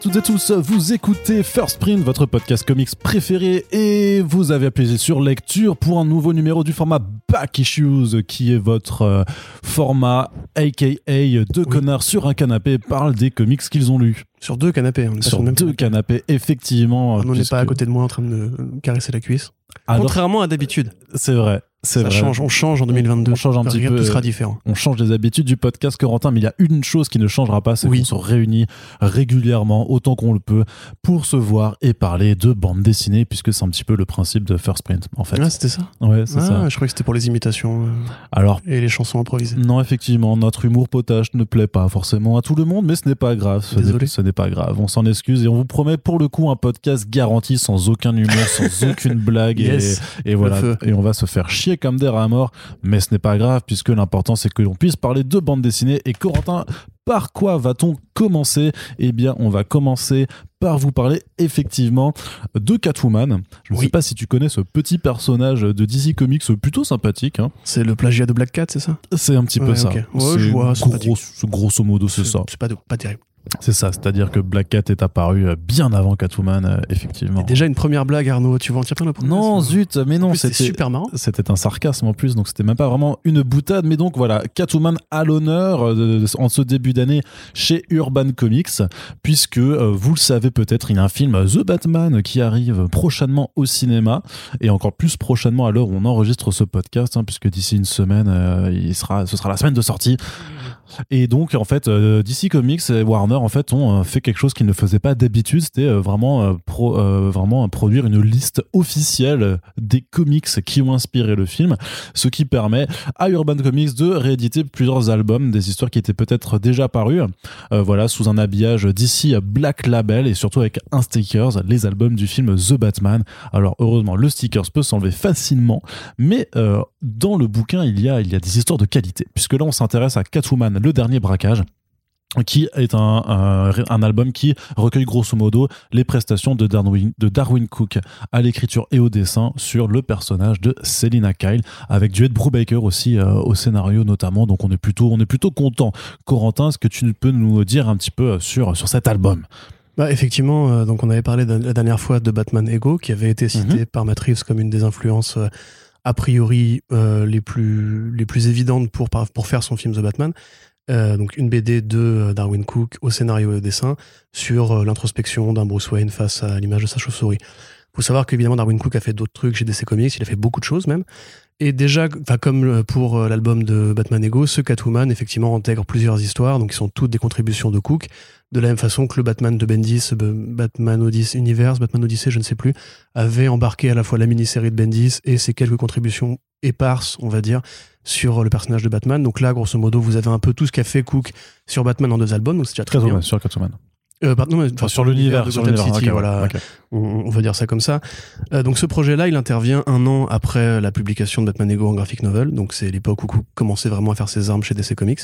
À toutes et tous, vous écoutez First Print, votre podcast comics préféré, et vous avez appuyé sur lecture pour un nouveau numéro du format Back Issues, qui est votre euh, format aka deux connards sur un canapé parlent des comics qu'ils ont lus. Sur deux canapés, on est Sur même deux canapés, effectivement. On n'est puisque- pas à côté de moi en train de me caresser la cuisse. Alors, Contrairement à d'habitude. c'est vrai, Ça vrai. change, on change en 2022. On change un petit peu. tout sera différent. On change les habitudes du podcast Corentin, mais il y a une chose qui ne changera pas, c'est Oui. qu'on se réunit régulièrement, autant qu'on le peut, pour se voir et parler de bande dessinée, puisque c'est un petit peu le principe de First Print, en fait. Ah, c'était ça Ouais, c'est Ah, ça. je croyais que c'était pour les imitations euh, Alors, et les chansons improvisées. non, effectivement, notre humour potage ne plaît pas forcément à tout le monde, mais ce n'est pas grave. Ce n'est- Désolé. Ce n'est pas grave. On s'en excuse et on vous promet pour le coup un podcast garanti sans aucun humour, sans aucune blague. et- Yes. Et, voilà. Et on va se faire chier comme des rats morts, mais ce n'est pas grave puisque l'important c'est que l'on puisse parler de bande dessinée. Et Corentin, par quoi va-t-on commencer? Eh bien, on va commencer par vous parler effectivement de Catwoman. Je ne Oui. sais pas si tu connais ce petit personnage de DC Comics plutôt sympathique. hein. C'est le plagiat de Black Cat, c'est ça? C'est un petit peu ça. ok. Ouais, je vois, gros- sympathique. grosso modo, c'est ça. C'est pas, pas terrible. C'est ça. C'est-à-dire que Black Cat est apparu euh, bien avant Catwoman, euh, effectivement. Et déjà une première blague, Arnaud. Tu vas en tirer plein la promesse Non, zut, mais non, c'était super marrant. c'était un sarcasme en plus, donc c'était même pas vraiment une boutade. Mais donc voilà, Catwoman à l'honneur euh, en ce début d'année chez Urban Comics, puisque vous le savez peut-être, il y a un film The Batman qui arrive prochainement au cinéma et encore plus prochainement à l'heure où on enregistre ce podcast, hein, puisque d'ici une semaine, il sera, ce sera la semaine de sortie. Et donc en fait, euh, DC Comics et Warner en fait ont euh, fait quelque chose qu'ils ne faisaient pas d'habitude, c'était euh, vraiment pro- vraiment produire une liste officielle des comics qui ont inspiré le film, ce qui permet à Urban Comics de rééditer plusieurs albums, des histoires qui étaient peut-être déjà parues, voilà sous un habillage DC Black Label et surtout avec un stickers, les albums du film The Batman. Alors heureusement, le stickers peut s'enlever facilement, mais euh, dans le bouquin il y a il y a des histoires de qualité, puisque là on s'intéresse à Catwoman, le dernier braquage qui est un, un, un album qui recueille grosso modo les prestations de Darwin, de Darwin Cook à l'écriture et au dessin sur le personnage de Selina Kyle avec du Ed Brubaker aussi euh, au scénario notamment. Donc on est plutôt on est plutôt content. Corentin est-ce que tu peux nous dire un petit peu sur sur cet album? Bah, effectivement, euh, donc on avait parlé de- la dernière fois de Batman Ego, qui avait été cité par Matt Reeves comme une des influences euh, a priori euh, les, plus, les plus évidentes pour, pour faire son film The Batman. Euh, donc une BD de euh, Darwin Cook au scénario et au dessin sur l'introspection d'un Bruce Wayne face à l'image de sa chauve-souris. faut savoir qu'évidemment Darwin Cook a fait d'autres trucs chez DC Comics, il a fait beaucoup de choses même. Et déjà, enfin comme euh, pour euh, l'album de Batman Ego, ce Catwoman effectivement intègre plusieurs histoires, donc ils sont toutes des contributions de Cook, de la même façon que le Batman de Bendis, euh, Batman Odyssey Universe, Batman Odyssey, je ne sais plus, avait embarqué à la fois la mini-série de Bendis et ses quelques contributions éparses, on va dire, sur le personnage de Batman. Donc là, grosso modo, vous avez un peu tout ce qu'a fait Cook sur Batman en deux albums, donc c'est déjà très bien. Catwoman sur Catwoman Euh, pardon, mais- enfin, sur l'univers de sur Gotham City, voilà, on, on va dire ça comme ça. Euh, donc ce projet-là, il intervient un an après la publication de Batman Ego en graphic novel. Donc c'est l'époque où Cook commençait vraiment à faire ses armes chez DC Comics.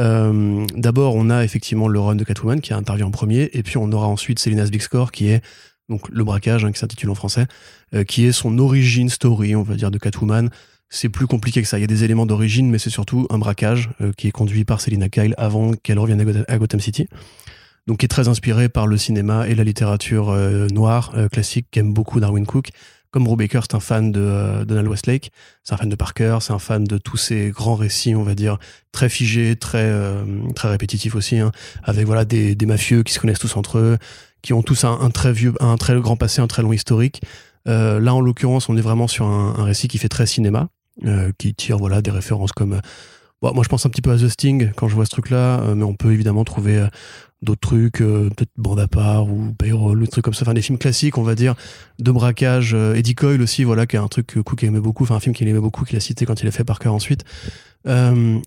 Euh, D'abord, on a effectivement le run de Catwoman qui intervient en premier, et puis on aura ensuite Selina's Big Score qui est donc le braquage hein, qui s'intitule en français, euh, qui est son origin story, on va dire, de Catwoman. C'est plus compliqué que ça. Il y a des éléments d'origine, mais c'est surtout un braquage qui est conduit par Selina Kyle avant qu'elle revienne à Gotham City donc qui est très inspiré par le cinéma et la littérature euh, noire euh, classique qu'aime beaucoup Darwin Cook. Comme Rob Baker, c'est un fan de euh, Donald Westlake, c'est un fan de Parker, c'est un fan de tous ces grands récits, on va dire, très figés, très, très répétitifs aussi, hein, avec voilà des, des mafieux qui se connaissent tous entre eux, qui ont tous un, un très vieux, un très grand passé, un très long historique. Là, en l'occurrence, on est vraiment sur un, un récit qui fait très cinéma, qui tire voilà des références comme bon, moi je pense un petit peu à The Sting quand je vois ce truc-là, mais on peut évidemment trouver d'autres trucs, euh, peut-être Bande à part ou Payroll, des trucs comme ça, enfin des films classiques, on va dire, de braquage. Euh, Eddie Coyle aussi, voilà, qui est un truc que Cook aimait beaucoup, enfin un film qu'il aimait beaucoup, qu'il a cité quand il a fait Parker ensuite. Euh,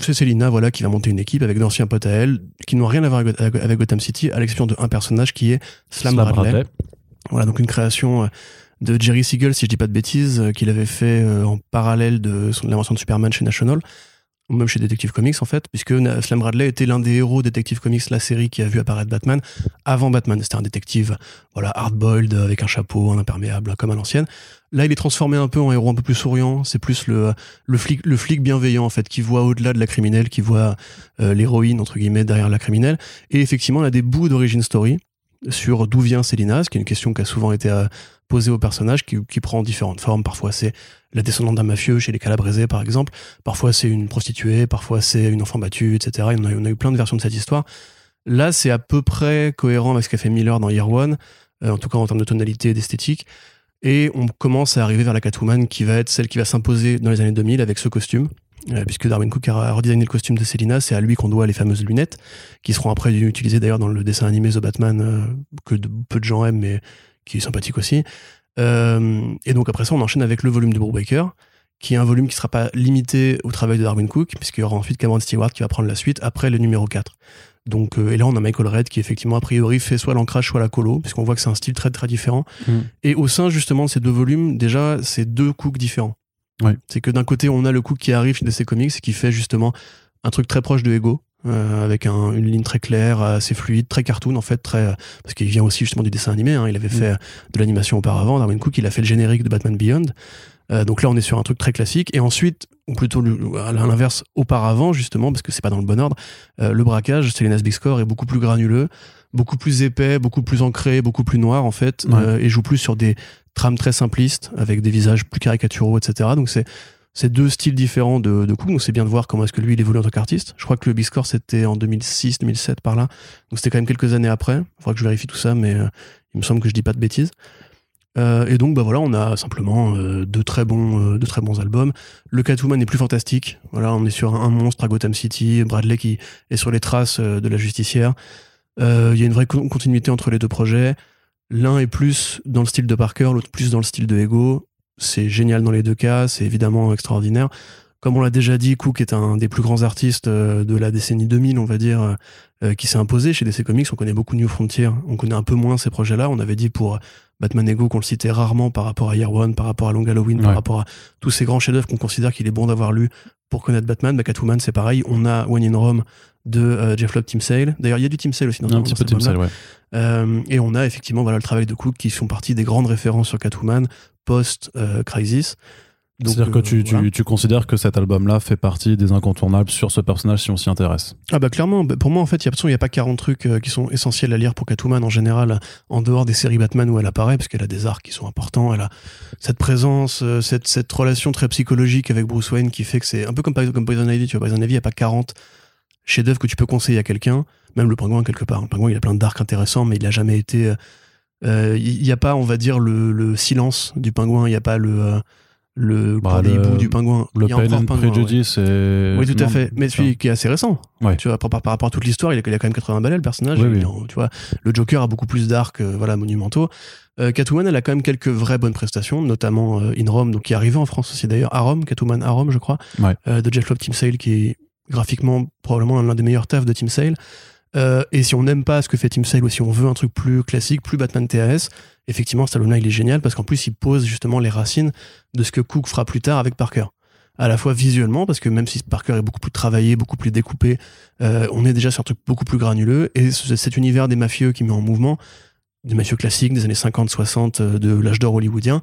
c'est Selina, voilà, qui va monter une équipe avec d'anciens potes à elle, qui n'ont rien à voir avec, avec Gotham City, à l'exception d'un personnage qui est Slam, Slam Bradley. Bradley. Voilà, donc une création de Jerry Siegel, si je dis pas de bêtises, qu'il avait fait en parallèle de son, l'invention de Superman chez National. Même chez Detective Comics en fait, puisque Slam Bradley était l'un des héros Detective Comics, la série qui a vu apparaître Batman avant Batman. C'était un détective, voilà, hard-boiled, avec un chapeau, un imperméable, comme à l'ancienne. Là, il est transformé un peu en héros un peu plus souriant. C'est plus le, flic, le flic bienveillant, en fait, qui voit au-delà de la criminelle, qui voit euh, l'héroïne, entre guillemets, derrière la criminelle. Et effectivement, on a des bouts d'origine story sur d'où vient Célina, ce qui est une question qui a souvent été euh, posée au personnage, qui, prend différentes formes. Parfois, c'est la descendante d'un mafieux chez les Calabrese, par exemple. Parfois, c'est une prostituée. Parfois, c'est une enfant battue, etc. on, a, on a eu plein de versions de cette histoire. Là, c'est à peu près cohérent avec ce qu'a fait Miller dans Year One, euh, en tout cas en termes de tonalité et d'esthétique. Et on commence à arriver vers la Catwoman qui va être celle qui va s'imposer dans les années 2000 avec ce costume. Euh, puisque Darwin Cook a redesigné le costume de Selina, c'est à lui qu'on doit les fameuses lunettes, qui seront après utilisées d'ailleurs dans le dessin animé The Batman, euh, que peu de gens aiment, mais qui est sympathique aussi. Euh, et donc après ça, on enchaîne avec le volume de Brubaker, qui est un volume qui ne sera pas limité au travail de Darwin Cook, puisqu'il y aura ensuite Cameron Stewart qui va prendre la suite après le numéro 4. Donc, euh, et là, on a Michael Red qui, effectivement, a priori, fait soit l'ancrage, soit la colo, puisqu'on voit que c'est un style très, très différent. Mm. Et au sein, justement, de ces deux volumes, déjà, c'est deux Cooks différents. C'est que d'un côté, on a le Cook qui arrive chez DC Comics et qui fait, justement, un truc très proche de Ego, euh, avec une ligne très claire, assez fluide, très cartoon en fait, très parce qu'il vient aussi justement du dessin animé. Hein, il avait mm. fait de l'animation auparavant. Darwin Cook, il a fait le générique de Batman Beyond. Euh, donc là, on est sur un truc très classique. Et ensuite, ou plutôt à l'inverse, auparavant, justement, parce que c'est pas dans le bon ordre, euh, le braquage, c'est les Big Score, est beaucoup plus granuleux, beaucoup plus épais, beaucoup plus ancré, beaucoup plus noir, en fait, euh, et joue plus sur des trames très simplistes, avec des visages plus caricaturaux, etc. Donc c'est c'est deux styles différents de, de donc c'est bien de voir comment est-ce que lui il évolue en tant qu'artiste. Je crois que le Big Score c'était en 2006, 2007 par là, donc c'était quand même quelques années après. Il faudra que je vérifie tout ça, mais il me semble que je dis pas de bêtises. Euh, et donc, bah voilà, on a simplement euh, de très bons, euh, de très bons albums. Le Catwoman est plus fantastique. Voilà, on est sur un, monstre à Gotham City, Bradley qui est sur les traces de la justicière. Il y a une vraie continuité entre les deux projets. L'un est plus dans le style de Parker, l'autre plus dans le style de Ego. C'est génial dans les deux cas, c'est évidemment extraordinaire. Comme on l'a déjà dit, Cook est un des plus grands artistes de la décennie 2000, on va dire, qui s'est imposé chez DC Comics. On connaît beaucoup New Frontier, on connaît un peu moins ces projets-là. On avait dit pour Batman Ego qu'on le citait rarement par rapport à Year One, par rapport à Long Halloween, par rapport à tous ces grands chefs-d'œuvre qu'on considère qu'il est bon d'avoir lu pour connaître Batman. Bah, Catwoman, c'est pareil. On a One in Rome de euh, Jeff Lobb, Tim Sale. D'ailleurs, il y a du Tim Sale aussi dans Un petit peu Tim Sale, ouais. Euh, et on a effectivement voilà, le travail de Cook qui font partie des grandes références sur Catwoman post-Crisis. C'est-à-dire que tu, tu, tu, considères que cet album-là fait partie des incontournables sur ce personnage si on s'y intéresse? Ah bah clairement, bah, pour moi en fait, il n'y a, pas 40 trucs euh, qui sont essentiels à lire pour Catwoman en général, en dehors des séries Batman où elle apparaît, parce qu'elle a des arcs qui sont importants, elle a cette présence, euh, cette, cette relation très psychologique avec Bruce Wayne qui fait que c'est un peu comme, comme Poison Ivy, tu vois, Poison Ivy, il n'y a pas 40 chefs-d'œuvre que tu peux conseiller à quelqu'un, même le pingouin quelque part. Le pingouin, il a plein d'arcs intéressants, mais il n'a jamais été... Euh, il n'y a pas, on va dire, le, le silence du pingouin, il n'y a pas le le bah, du pingouin. Le and Prejudice Oui, tout à fait. Mais celui qui est assez récent. Tu vois, par, par, rapport à toute l'histoire, il, a, quand même 80 balais, le personnage. tu vois, le Joker a beaucoup plus d'arcs euh, voilà, monumentaux. Euh, Catwoman, elle a quand même quelques vraies bonnes prestations, notamment euh, In Rome, donc qui est arrivé en France aussi d'ailleurs, à Rome, Catwoman à Rome, je crois, de Jeff Lobb Tim Sale, qui est graphiquement probablement l'un des meilleurs tafs de Tim Sale. Et si on n'aime pas ce que fait Tim Sale ou si on veut un truc plus classique, plus Batman TAS, effectivement, album-là, il est génial parce qu'en plus, il pose justement les racines de ce que Cook fera plus tard avec Parker. À la fois visuellement, parce que même si Parker est beaucoup plus travaillé, beaucoup plus découpé, euh, on est déjà sur un truc beaucoup plus granuleux. Et cet univers des mafieux qui met en mouvement, des mafieux classiques des années 50-60 euh, de l'âge d'or hollywoodien,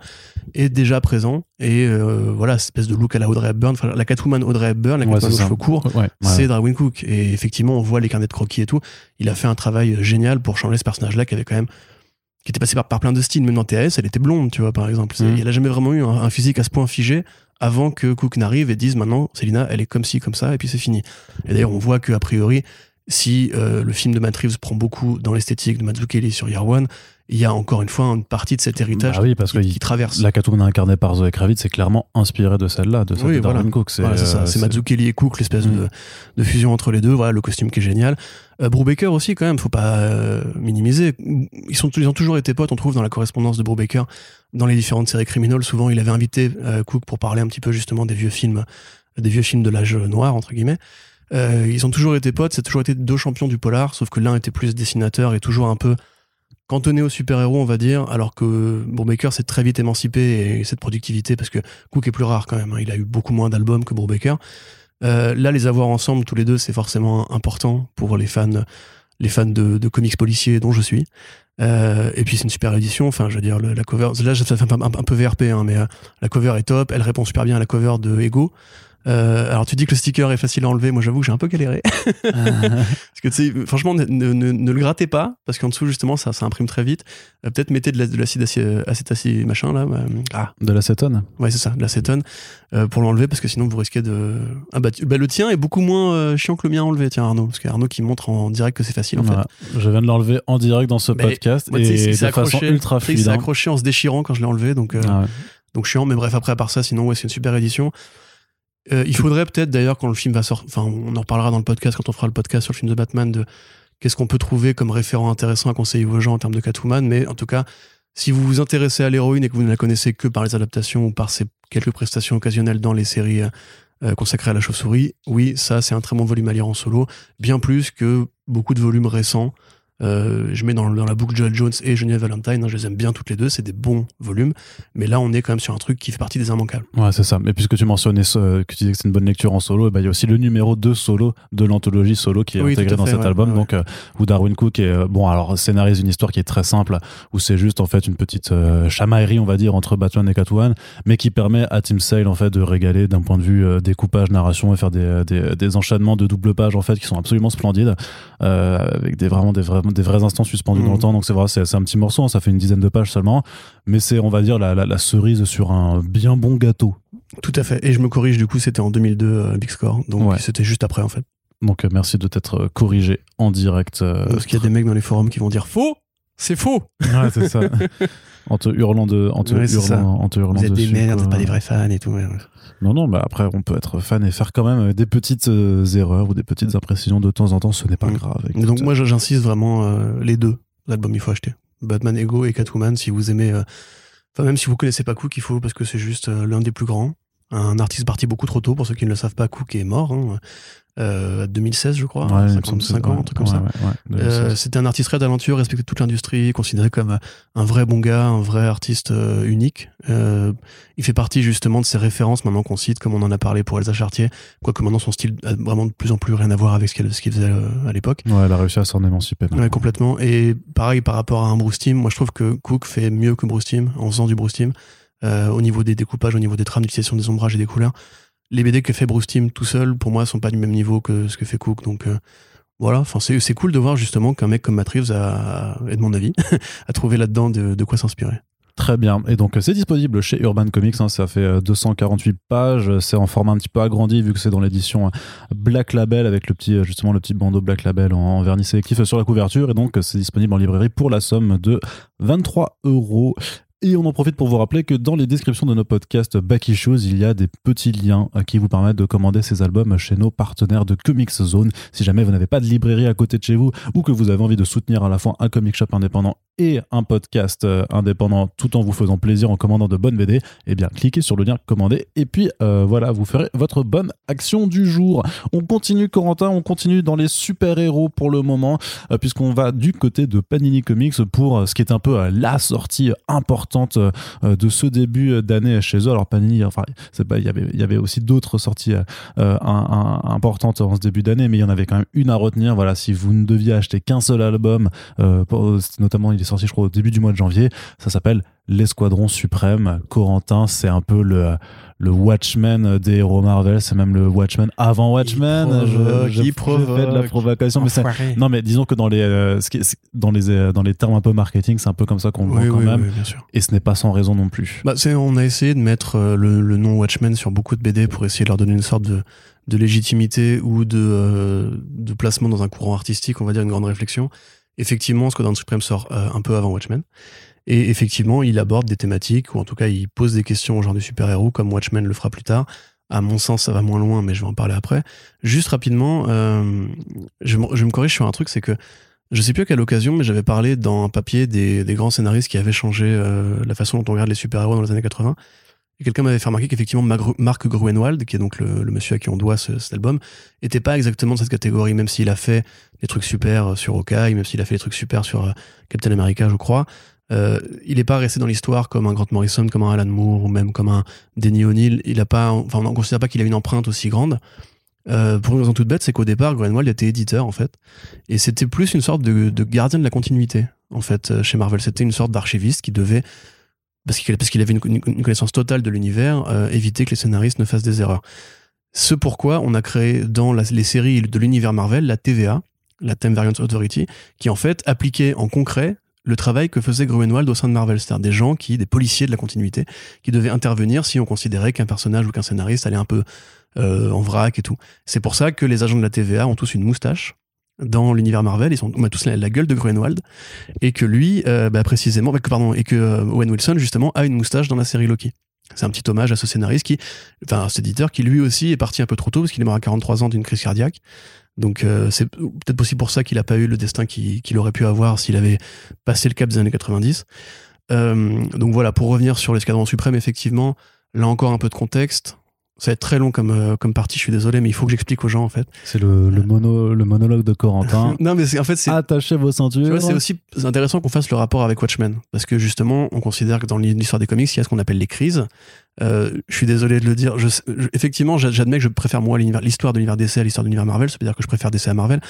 est déjà présent. Et euh, voilà, cette espèce de look à la Audrey Hepburn, enfin, la Catwoman Audrey Hepburn, la Catwoman aux cheveux courts, c'est Darwin Cook. Et effectivement, on voit les carnets de croquis et tout. Il a fait un travail génial pour changer ce personnage-là qui avait quand même qui était passée par, par plein de styles. Même dans TS, elle était blonde, tu vois, par exemple. Mm. Elle a jamais vraiment eu un, physique à ce point figé avant que Cook n'arrive et dise maintenant, Selina, elle est comme ci, comme ça, et puis c'est fini. Et d'ailleurs, on voit qu'a priori, si euh, le film de Matt Reeves prend beaucoup dans l'esthétique de Mazzucchelli sur Year One, il y a encore une fois une partie de cet héritage bah oui, parce qui, traverse. La Catwoman incarnée par Zoe Kravitz c'est clairement inspiré de celle-là, de celle de Darwin Cook. C'est voilà, Mazzucchelli et Cook, l'espèce de, mm. de, fusion entre les deux. Voilà, le costume qui est génial. Euh, Brubaker aussi, quand même, faut pas euh, minimiser. Ils, sont, ils ont toujours été potes, on trouve, dans la correspondance de Brubaker, dans les différentes séries criminelles. Souvent, il avait invité euh, Cook pour parler un petit peu justement des vieux films, des vieux films de l'âge noir, entre guillemets. Euh, ils ont toujours été potes, c'est toujours été deux champions du polar, sauf que l'un était plus dessinateur et toujours un peu cantonné aux super-héros, on va dire, alors que Brubaker s'est très vite émancipé et cette productivité, parce que Cook est plus rare quand même, hein. il a eu beaucoup moins d'albums que Brubaker. Euh, là, les avoir ensemble, tous les deux, c'est forcément important pour les fans, les fans de, comics policiers dont je suis. Euh, et puis c'est une super édition. Enfin, je veux dire, la cover. Là, ça fait un, un- peu VRP, hein, mais la cover est top. Elle répond super bien à la cover de Ego. Euh, alors tu dis que le sticker est facile à enlever. Moi, j'avoue que j'ai un peu galéré. parce que tu sais, franchement, ne, ne- ne- ne le grattez pas, parce qu'en dessous justement, ça, ça imprime très vite. Euh, Peut-être mettez de la- de l'acide aci- acétacé machin là. ah, De l'acétone Ouais, c'est ça, de l'acétone, euh, pour l'enlever, parce que sinon vous risquez de. Ah bah, tu- bah, le tien est beaucoup moins chiant que le mien à enlever, tiens Arnaud, parce que Arnaud qui montre en direct que c'est facile en Voilà. Je viens de l'enlever en direct dans ce Mais, podcast fait. Moi, et de c'est façon accroché, ultra fluide. C'est hein. accroché en se déchirant quand je l'ai enlevé, donc, Ah ouais. donc chiant, mais bref, après, à part ça, sinon, ouais, c'est une super édition. Euh, il faudrait peut-être d'ailleurs quand le film va sortir, enfin on en reparlera dans le podcast quand on fera le podcast sur le film de Batman de qu'est-ce qu'on peut trouver comme référent intéressant à conseiller aux gens en termes de Catwoman, mais en tout cas si vous vous intéressez à l'héroïne et que vous ne la connaissez que par les adaptations ou par ses quelques prestations occasionnelles dans les séries euh, consacrées à la chauve-souris, oui ça c'est un très bon volume à lire en solo, bien plus que beaucoup de volumes récents. Euh, je mets dans, dans la boucle Joel Jones et Genevieve Valentine, hein, je les aime bien toutes les deux, c'est des bons volumes, mais là on est quand même sur un truc qui fait partie des immanquables. Ouais, c'est ça. Mais puisque tu mentionnais ce- que tu disais que c'est une bonne lecture en solo, eh ben, il y a aussi le numéro 2 solo de l'anthologie solo qui est Oui, intégré dans fait, cet ouais, album. ouais. Donc, euh, où Darwin Cook est, euh, bon, alors, scénarise une histoire qui est très simple, où c'est juste, en fait, une petite euh, chamaillerie, on va dire, entre Batman et Catwoman, mais qui permet à Tim Sale, en fait, de régaler d'un point de vue euh, découpage, narration et faire des, des, des enchaînements de double page, en fait, qui sont absolument splendides, euh, avec des, vraiment des, vrais, des vrais instants suspendus dans le Mhm. temps. Donc, c'est vrai, c'est un petit morceau, hein, ça fait une dizaine de pages seulement, mais c'est, on va dire, la, la, la cerise sur un bien bon gâteau. Tout à fait. Et je me corrige, du coup, c'était en 2002, euh, Big Score. Donc, Ouais. c'était juste après, en fait. Donc euh, merci de t'être euh, corrigé en direct. euh, Parce qu'il y a des mecs dans les forums qui vont dire faux C'est faux Ouais, c'est ça. en te hurlant de, en te Ouais, hurlant, en te hurlant Vous êtes des merdes, c'est pas des vrais fans et tout. ouais. Non, non, bah après on peut être fan et faire quand même euh, des petites euh, erreurs ou des petites imprécisions de temps en temps. Ce n'est pas Mm. grave. Mais Donc, moi, j'insiste vraiment, euh, les deux albums, il faut acheter. Batman Ego et Catwoman, si vous aimez. euh, Enfin, même si vous connaissez pas Cook, il faut, parce que c'est juste l'un des plus grands. Un artiste parti beaucoup trop tôt, pour ceux qui ne le savent pas, Cook est mort. Hein, euh, 2016, je crois. Ouais, il me semble que c'est- 55 ans, un truc comme ouais, ça. ouais, ouais, Euh, 2016. C'était un artiste très talentueux, respecté de toute l'industrie, considéré comme euh, un vrai bon gars, un vrai artiste euh, unique. Il fait partie justement de ces références maintenant qu'on cite, comme on en a parlé pour Elsa Chartier, quoique maintenant son style a vraiment de plus en plus rien à voir avec ce qu'elle faisait à l'époque. Ouais, elle a réussi à s'en émanciper. complètement. Et pareil par rapport à un Bruce Timm, moi je trouve que Cook fait mieux que Bruce Timm en faisant du Bruce euh, au niveau des découpages, au niveau des trames, d'utilisation des ombrages et des couleurs. Les BD que fait Bruce Timm tout seul, pour moi, sont pas du même niveau que ce que fait Cook. Donc euh, voilà, enfin c'est cool de voir justement qu'un mec comme Matt Reeves a, et de mon avis, a trouvé là-dedans de, quoi s'inspirer. Très bien. Et donc, euh, c'est disponible chez Urban Comics. hein, ça fait euh, 248 pages. C'est en format un petit peu agrandi vu que c'est dans l'édition euh, Black Label avec le petit, euh, justement, le petit bandeau Black Label en, vernis sélectif sur la couverture. Et donc, euh, c'est disponible en librairie pour la somme de 23 euros. Et on en profite pour vous rappeler que dans les descriptions de nos podcasts Back Issues, il y a des petits liens euh, qui vous permettent de commander ces albums chez nos partenaires de Comics Zone. Si jamais vous n'avez pas de librairie à côté de chez vous ou que vous avez envie de soutenir à la fois un comic shop indépendant et un podcast euh, indépendant tout en vous faisant plaisir en commandant de bonnes BD, eh bien cliquez sur le lien commander et puis euh, voilà, vous ferez votre bonne action du jour. On continue Corentin, on continue dans les super-héros pour le moment puisqu'on va du côté de Panini Comics pour ce qui est un peu la sortie importante euh, euh, de ce début d'année chez eux. Alors Panini, enfin, c'est pas, il y avait, il y avait aussi d'autres sorties euh, euh, importantes en ce début d'année, mais il y en avait quand même une à retenir. Voilà, si vous ne deviez acheter qu'un seul album, euh, notamment il est sorti, je crois, au début du mois de janvier, ça s'appelle L'Esquadron Suprême. Corentin, c'est un peu le le Watchmen des héros Marvel, c'est même le Watchmen avant Watchmen. provoque, il je fais de la provoque. provocation, mais non, mais disons que dans les, euh, qui dans les, euh, dans les termes un peu marketing, c'est un peu comme ça qu'on le voit Oui, quand oui, même. oui, bien sûr. Et ce n'est pas sans raison non plus. Bah, on a essayé de mettre euh, le, le nom Watchmen sur beaucoup de BD pour essayer de leur donner une sorte de, de légitimité ou de, euh, de placement dans un courant artistique, on va dire une grande réflexion. Effectivement, Squadron Supreme sort euh, un peu avant Watchmen. Et effectivement, il aborde des thématiques, ou en tout cas, il pose des questions au genre de super-héros, comme Watchmen le fera plus tard. À mon sens, ça va moins loin, mais je vais en parler après. Juste rapidement, euh, je, me, corrige sur un truc, c'est que je sais plus à quelle occasion, mais j'avais parlé dans un papier des, grands scénaristes qui avaient changé euh, la façon dont on regarde les super-héros dans les années 80. Et quelqu'un m'avait fait remarquer qu'effectivement Mark Gruenwald, qui est donc le, monsieur à qui on doit ce- cet album, était pas exactement de cette catégorie, même s'il a fait des trucs super sur Hawkeye, même s'il a fait des trucs super sur euh, Captain America, je crois. Euh, il n'est pas resté dans l'histoire comme un Grant Morrison, comme un Alan Moore ou même comme un Denny O'Neill. Il a pas, enfin, on ne considère pas qu'il a une empreinte aussi grande. Euh, pour une raison toute bête, c'est qu'au départ, Greenwald était éditeur en fait, et c'était plus une sorte de, gardien de la continuité en fait euh, chez Marvel. C'était une sorte d'archiviste qui devait, parce qu'il avait une, connaissance totale de l'univers, éviter que les scénaristes ne fassent des erreurs. Ce pourquoi on a créé dans les séries de l'univers Marvel la TVA, la Time Variance Authority, qui en fait appliquait en concret le travail que faisait Gruenwald au sein de Marvel, c'est-à-dire des gens qui, des policiers de la continuité, qui devaient intervenir si on considérait qu'un personnage ou qu'un scénariste allait un peu euh, en vrac et tout. C'est pour ça que les agents de la TVA ont tous une moustache dans l'univers Marvel, ils sont on tous la, gueule de Gruenwald et que lui, euh, bah, précisément, bah, pardon, et que euh, Owen Wilson justement a une moustache dans la série Loki. C'est un petit hommage à ce scénariste qui, enfin, cet éditeur qui lui aussi est parti un peu trop tôt parce qu'il est mort à 43 ans d'une crise cardiaque. Donc c'est peut-être aussi pour ça qu'il n'a pas eu le destin qu'il aurait pu avoir s'il avait passé le cap des années 90. donc voilà, pour revenir sur l'escadron suprême, effectivement, là encore un peu de contexte. Ça va être très long comme, euh, comme partie, je suis désolé, mais il faut que j'explique aux gens en fait. C'est le, le, mono, le monologue de Corentin. non, mais en fait, c'est. Attachez vos ceintures. C'est aussi intéressant qu'on fasse le rapport avec Watchmen. Parce que justement, on considère que dans l'histoire des comics, il y a ce qu'on appelle les crises. Euh, je suis désolé de le dire. Je, effectivement, j'admets que je préfère moi l'histoire de l'univers DC à l'histoire de l'univers Marvel. Ça veut dire que je préfère DC à Marvel.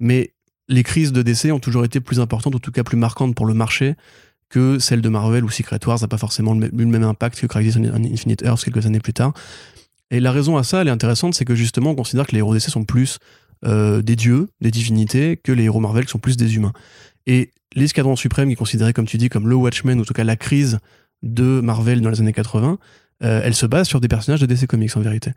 Mais les crises de DC ont toujours été plus importantes, en tout cas plus marquantes pour le marché que celles de Marvel ou Secret Wars n'a pas forcément le, le, même impact que Crisis on Infinite Earths quelques années plus tard. Et la raison à ça, elle est intéressante, c'est que justement, on considère que les héros d'essai sont plus euh, des dieux, des divinités, que les héros Marvel sont plus des humains. Et l'escadron suprême, qui est considéré, comme tu dis, comme le Watchmen, ou en tout cas la crise de Marvel dans les années 80, euh, elle se base sur des personnages de DC Comics en vérité.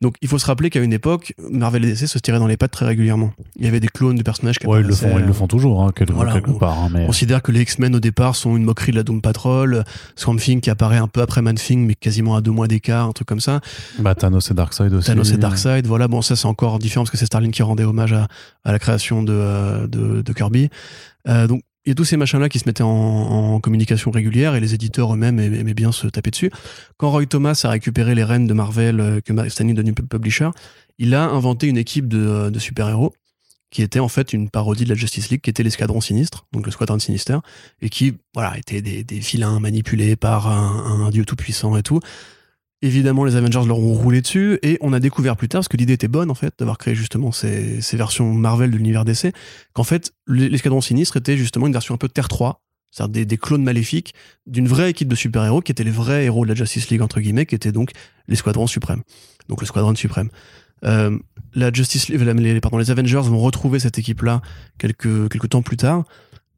Donc il faut se rappeler qu'à une époque, Marvel et DC se tiraient dans les pattes très régulièrement. Il y avait des clones de personnages qui ouais, ils le font, ils le font toujours, hein, quelque, part. Hein, mais... On considère que les X-Men au départ sont une moquerie de la Doom Patrol, Swamp Thing qui apparaît un peu après Man Thing, mais quasiment à deux mois d'écart, un truc comme ça. Bah, Thanos et Darkseid aussi. Thanos et Darkseid, voilà. Bon, ça c'est encore différent parce que c'est Starlin qui rendait hommage à, à la création de, euh, de, de Kirby. Euh, donc y a tous ces machins-là qui se mettaient en, communication régulière et les éditeurs eux-mêmes aimaient bien se taper dessus. Quand Roy Thomas a récupéré les rênes de Marvel, euh, que Stanley devenu publisher, il a inventé une équipe de, euh, super-héros qui était en fait une parodie de la Justice League, qui était l'escadron sinistre, donc le squadron sinister, et qui, voilà, était des, vilains manipulés par un, un dieu tout-puissant et tout. Évidemment, les Avengers leur ont roulé dessus et on a découvert plus tard, parce que l'idée était bonne en fait, d'avoir créé justement ces, ces, versions Marvel de l'univers DC, qu'en fait, l'escadron sinistre était justement une version un peu Terre 3, c'est-à-dire des, des, clones maléfiques d'une vraie équipe de super-héros qui étaient les vrais héros de la Justice League, entre guillemets, qui étaient donc les squadrons suprêmes. Donc le squadron suprême. Euh, la Justice League, les, pardon, les Avengers vont retrouver cette équipe-là quelques, quelques temps plus tard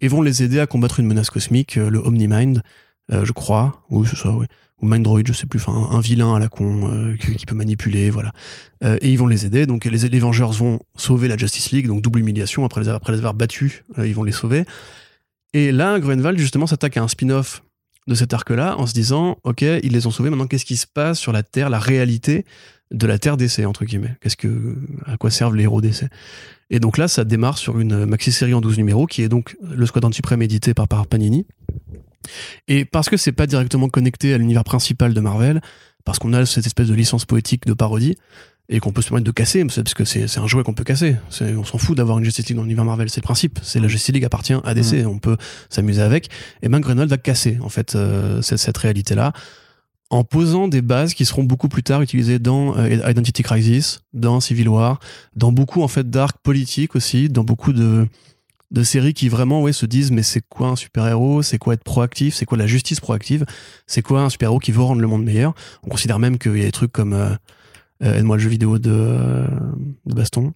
et vont les aider à combattre une menace cosmique, euh, le Omnimind, euh, je crois. Ou Mindroid, je sais plus, un, vilain à la con euh, qui, peut manipuler, voilà. Euh, et ils vont les aider. Donc les, Vengeurs vont sauver la Justice League, donc double humiliation après les, avoir battus, ils vont les sauver. Et là, Groenwald justement s'attaque à un spin-off de cet arc-là en se disant, ok, ils les ont sauvés. Maintenant, qu'est-ce qui se passe sur la Terre, la réalité de la Terre d'essai entre guillemets? Qu'est-ce que, à quoi servent les héros d'essai? Et donc là, ça démarre sur une maxi-série en 12 numéros qui est donc le Squadron Suprême édité par, par Panini et parce que c'est pas directement connecté à l'univers principal de Marvel, parce qu'on a cette espèce de licence poétique de parodie, et qu'on peut se permettre de casser, parce que c'est un jouet qu'on peut casser. On s'en fout d'avoir une Justice League dans l'univers Marvel, c'est le principe. C'est la Justice League appartient à DC, mmh. on peut s'amuser avec. Et ben Grenold va casser en fait euh, cette, réalité-là en posant des bases qui seront beaucoup plus tard utilisées dans euh, Identity Crisis, dans Civil War, dans beaucoup en fait d'arcs politiques aussi, dans beaucoup de de séries qui vraiment ouais se disent mais c'est quoi un super héros c'est quoi être proactif? C'est quoi la justice proactive? C'est quoi un super héros qui veut rendre le monde meilleur? On considère même qu'il y a des trucs comme euh, euh, aide-moi le jeu vidéo de, euh, de baston.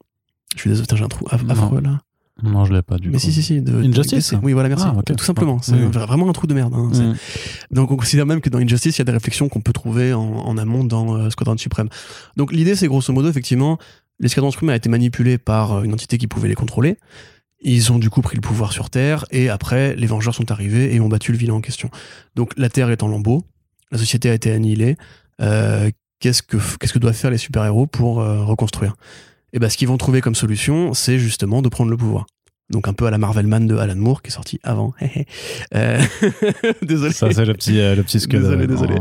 Je suis désolé j'ai un trou affreux là. Non je l'ai pas du mais si si si de, Injustice oui voilà merci. Ah, tout simplement. C'est vraiment un trou de merde hein, mm. donc on considère même que dans Injustice il y a des réflexions qu'on peut trouver en, en amont dans Squadron Suprême. Donc l'idée c'est grosso modo effectivement l'escadron suprême a été manipulé par une entité qui pouvait les contrôler ils ont du coup pris le pouvoir sur Terre et après les Vengeurs sont arrivés et ont battu le vilain en question. Donc la Terre est en lambeaux, la société a été annihilée. Euh, qu'est-ce que qu'est-ce que doivent faire les super-héros pour euh, reconstruire? Et eh ben ce qu'ils vont trouver comme solution, c'est justement de prendre le pouvoir. Donc un peu à la Marvel Man de Alan Moore qui est sorti avant. euh, désolé. Ça, c'est le petit, euh, le petit scud. Désolé, désolé.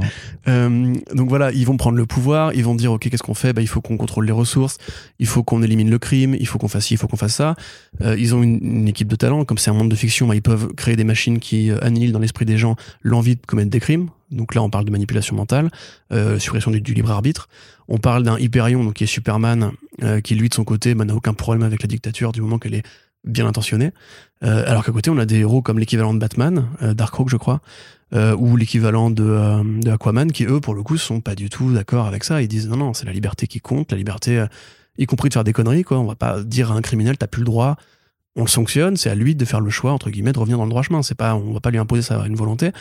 Euh, donc voilà, ils vont prendre le pouvoir, ils vont dire ok qu'est-ce qu'on fait? Bah, Il faut qu'on contrôle les ressources, il faut qu'on élimine le crime, il faut qu'on fasse ci, il faut qu'on fasse ça. Euh, ils ont une, une, équipe de talent, comme c'est un monde de fiction, bah, ils peuvent créer des machines qui euh, annihilent dans l'esprit des gens l'envie de commettre des crimes. Donc là on parle de manipulation mentale, euh, suppression du, du, libre arbitre. On parle d'un Hyperion, donc qui est Superman, euh, qui lui de son côté bah, n'a aucun problème avec la dictature du moment qu'elle est bien intentionné. Euh, alors qu'à côté, on a des héros comme l'équivalent de Batman, euh, Darkhawk, je crois, euh, ou l'équivalent de, euh, de, Aquaman, qui eux, pour le coup, sont pas du tout d'accord avec ça. Ils disent non, non, c'est la liberté qui compte, la liberté, euh, y compris de faire des conneries, quoi. On va pas dire à un criminel, t'as plus le droit. On le sanctionne, c'est à lui de faire le choix, entre guillemets, de revenir dans le droit chemin. C'est pas, on va pas lui imposer ça une volonté.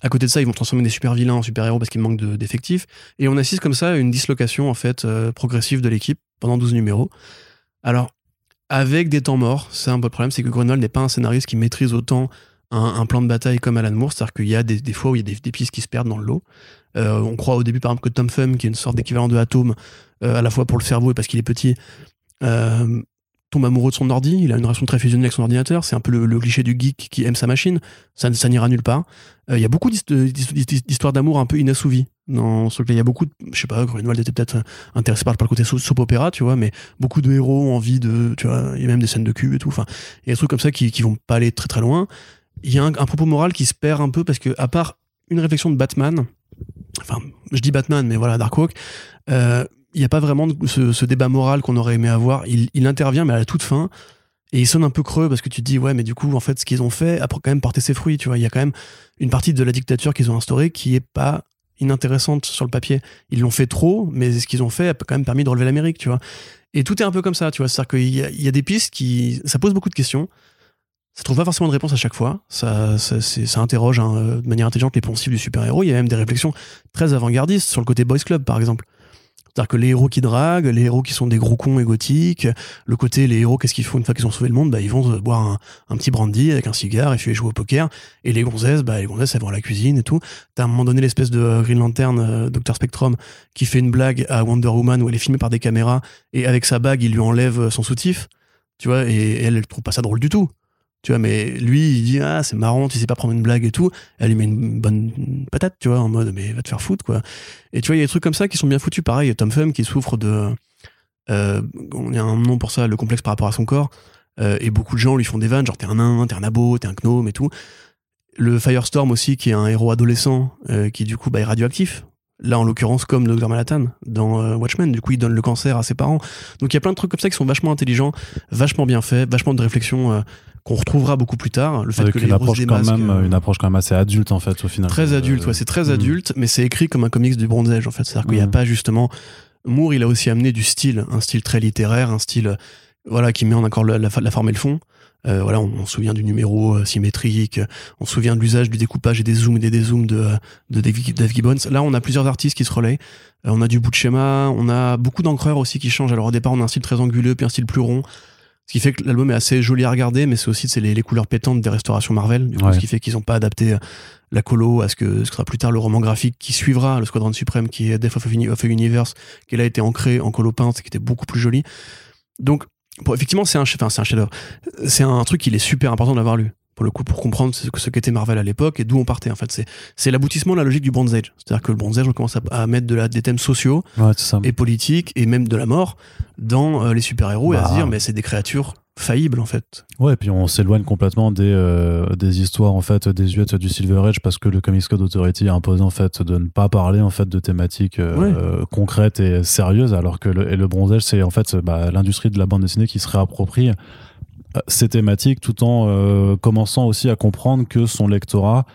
À côté de ça, ils vont transformer des super vilains en super héros parce qu'il manque d'effectifs. et on assiste comme ça à une dislocation, en fait, progressive de l'équipe pendant 12 numéros. Alors, avec des temps morts. C'est un peu le problème, c'est que Grenoble n'est pas un scénariste qui maîtrise autant un, plan de bataille comme Alan Moore, c'est-à-dire qu'il y a des, fois où il y a des, des, pistes qui se perdent dans le lot. Euh, on croit au début par exemple que Tom Thumb, qui est une sorte d'équivalent de Atom, euh, à la fois pour le cerveau et parce qu'il est petit, euh, tombe amoureux de son ordi, il a une relation très fusionnelle avec son ordinateur, c'est un peu le, le, cliché du geek qui aime sa machine, ça, ça n'ira nulle part. Il y a beaucoup d'histoires d'amour un peu inassouvies dans ce il y a beaucoup de, je sais pas Grunwald était peut-être intéressé par, le côté soap opéra tu vois mais beaucoup de héros ont envie de tu vois il y a même des scènes de cul et tout. Enfin il y a des trucs comme ça qui, qui vont pas aller très très loin. Il y a un, propos moral qui se perd un peu parce que à part une réflexion de Batman enfin je dis Batman mais voilà Darkhawk euh, il n'y a pas vraiment ce, ce débat moral qu'on aurait aimé avoir. Il, il intervient mais à la toute fin et il sonne un peu creux parce que tu te dis ouais mais du coup en fait ce qu'ils ont fait a quand même porté ses fruits tu vois. Il y a quand même une partie de la dictature qu'ils ont instaurée qui est pas inintéressante sur le papier. Ils l'ont fait trop, mais ce qu'ils ont fait a quand même permis de relever l'Amérique, tu vois. Et tout est un peu comme ça, tu vois. C'est-à-dire qu'il y, a, des pistes qui. Ça pose beaucoup de questions. Ça trouve pas forcément de réponse à chaque fois. Ça, ça, ça interroge hein, de manière intelligente les poncifs du super-héros. Il y a même des réflexions très avant-gardistes sur le côté Boys Club, par exemple. C'est-à-dire que les héros qui draguent, les héros qui sont des gros cons égotiques, le côté les héros, qu'est-ce qu'ils font une fois qu'ils ont sauvé le monde? Bah, Ils vont boire un, petit brandy avec un cigare et puis jouer au poker. Et les gonzesses, bah, les gonzesses, elles vont à la cuisine et tout. T'as à un moment donné l'espèce de euh, Green Lantern, euh, Dr Spectrum, qui fait une blague à Wonder Woman où elle est filmée par des caméras et avec sa bague, il lui enlève son soutif. Tu vois, et, et elle, elle trouve pas ça drôle du tout. Tu vois, mais lui, il dit Ah, c'est marrant, tu sais pas prendre une blague et tout. Elle lui met une bonne patate, tu vois, en mode Mais va te faire foutre, quoi. Et tu vois, il y a des trucs comme ça qui sont bien foutus. Pareil, Tom Thumb qui souffre de. Euh, on y a un nom pour ça, le complexe par rapport à son corps. Euh, et beaucoup de gens lui font des vannes, genre t'es un nain, t'es un abo, t'es un gnome et tout. Le Firestorm aussi, qui est un héros adolescent, euh, qui du coup bah, est radioactif. Là, en l'occurrence, comme Dr. Manhattan dans euh, Watchmen, du coup, il donne le cancer à ses parents. Donc, il y a plein de trucs comme ça qui sont vachement intelligents, vachement bien faits, vachement de réflexion qu'on retrouvera beaucoup plus tard. Le fait Avec que une approche quand même, euh, une approche quand même assez adulte en fait au final. Très adulte, ouais, c'est très mmh. adulte, mais c'est écrit comme un comics du Bronze Age en fait. C'est-à-dire qu'il n'y a pas justement Moore, il a aussi amené du style, un style très littéraire, un style voilà qui met en accord la, la, la forme et le fond. Euh, voilà, on, on, se souvient du numéro euh, symétrique, on se souvient de l'usage du découpage et des zooms et des dézooms de, de Dave, Dave Gibbons. Là, on a plusieurs artistes qui se relaient. Euh, on a du bout de schéma, on a beaucoup d'encreurs aussi qui changent. Alors au départ, on a un style très anguleux, puis un style plus rond. Ce qui fait que l'album est assez joli à regarder, mais c'est aussi c'est les, les, couleurs pétantes des restaurations Marvel, du coup, ouais. ce qui fait qu'ils n'ont pas adapté la colo à ce que ce sera plus tard le roman graphique qui suivra le Squadron Suprême, qui est Death of of a Universe, qui a été ancré en colo peinte, qui était beaucoup plus joli. Donc Bon, effectivement, c'est un, enfin, c'est un chef-d'œuvre. C'est un truc qu'il est super important d'avoir lu pour le coup pour comprendre ce, ce qu'était Marvel à l'époque et d'où on partait en fait c'est l'aboutissement de la logique du Bronze Age c'est-à-dire que le Bronze Age on commence à, à mettre de la, des thèmes sociaux ouais, et politiques et même de la mort dans euh, les super-héros bah. et à se dire mais c'est des créatures faillibles en fait ouais et puis on s'éloigne complètement des euh, des histoires en fait des huettes du Silver Age parce que le Comics Code Authority a imposé en fait de ne pas parler en fait de thématiques euh, ouais. concrètes et sérieuses alors que le, et le Bronze Age c'est en fait bah, l'industrie de la bande dessinée qui se réapproprie ces thématiques tout en euh, commençant aussi à comprendre que son lectorat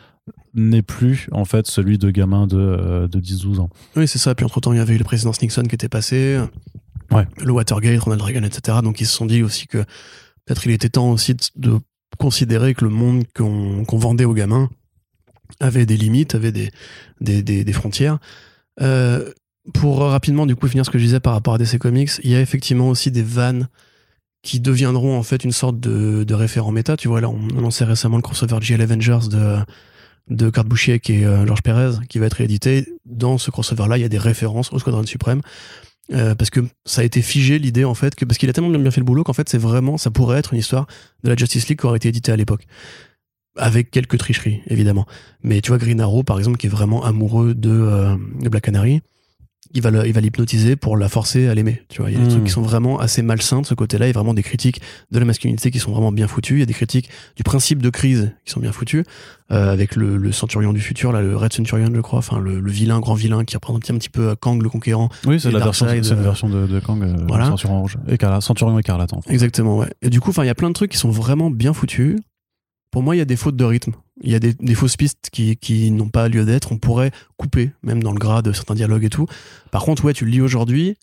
n'est plus en fait celui de gamin de, euh, de 10-12 ans. Oui, c'est ça. Puis entre-temps, il y avait eu le président Nixon qui était passé, ouais. le Watergate, Ronald Reagan, etc. Donc ils se sont dit aussi que peut-être il était temps aussi de considérer que le monde qu'on qu vendait aux gamins avait des limites, avait des, des, des, des frontières. Euh, pour rapidement du coup finir ce que je disais par rapport à DC Comics, il y a effectivement aussi des vannes qui deviendront en fait une sorte de, de référent méta. Tu vois, là, on a lancé récemment le crossover GL Avengers de, de Kurt et euh, Georges Pérez qui va être réédité. Dans ce crossover-là, il y a des références au Squadron Suprême. Euh, parce que ça a été figé l'idée en fait que parce qu'il a tellement bien fait le boulot qu'en fait c'est vraiment ça pourrait être une histoire de la Justice League qui aurait été éditée à l'époque avec quelques tricheries évidemment mais tu vois Green Arrow par exemple qui est vraiment amoureux de, euh, de Black Canary il va le- il va l'hypnotiser pour la forcer à l'aimer tu vois il y a des trucs qui sont vraiment assez malsains de ce côté-là il y a vraiment des critiques de la masculinité qui sont vraiment bien foutues il y a des critiques du principe de crise qui sont bien foutues euh, avec le, le centurion du futur là le Red Centurion je crois enfin le, le vilain grand vilain qui représente un petit peu euh, Kang le conquérant Oui, c'est la version, c'est une euh, version de, de Kang, euh, voilà. Centurion Rouge. Écarlate, Centurion écarlate, en fait. Exactement, ouais. Et du coup, enfin, il y a plein de trucs qui sont vraiment bien foutus. Pour moi, il y a des fautes de rythme. Il y a des, des fausses pistes qui, qui n'ont pas lieu d'être. On pourrait couper, même dans le gras de certains dialogues et tout. Par contre, ouais, tu le lis aujourd'hui.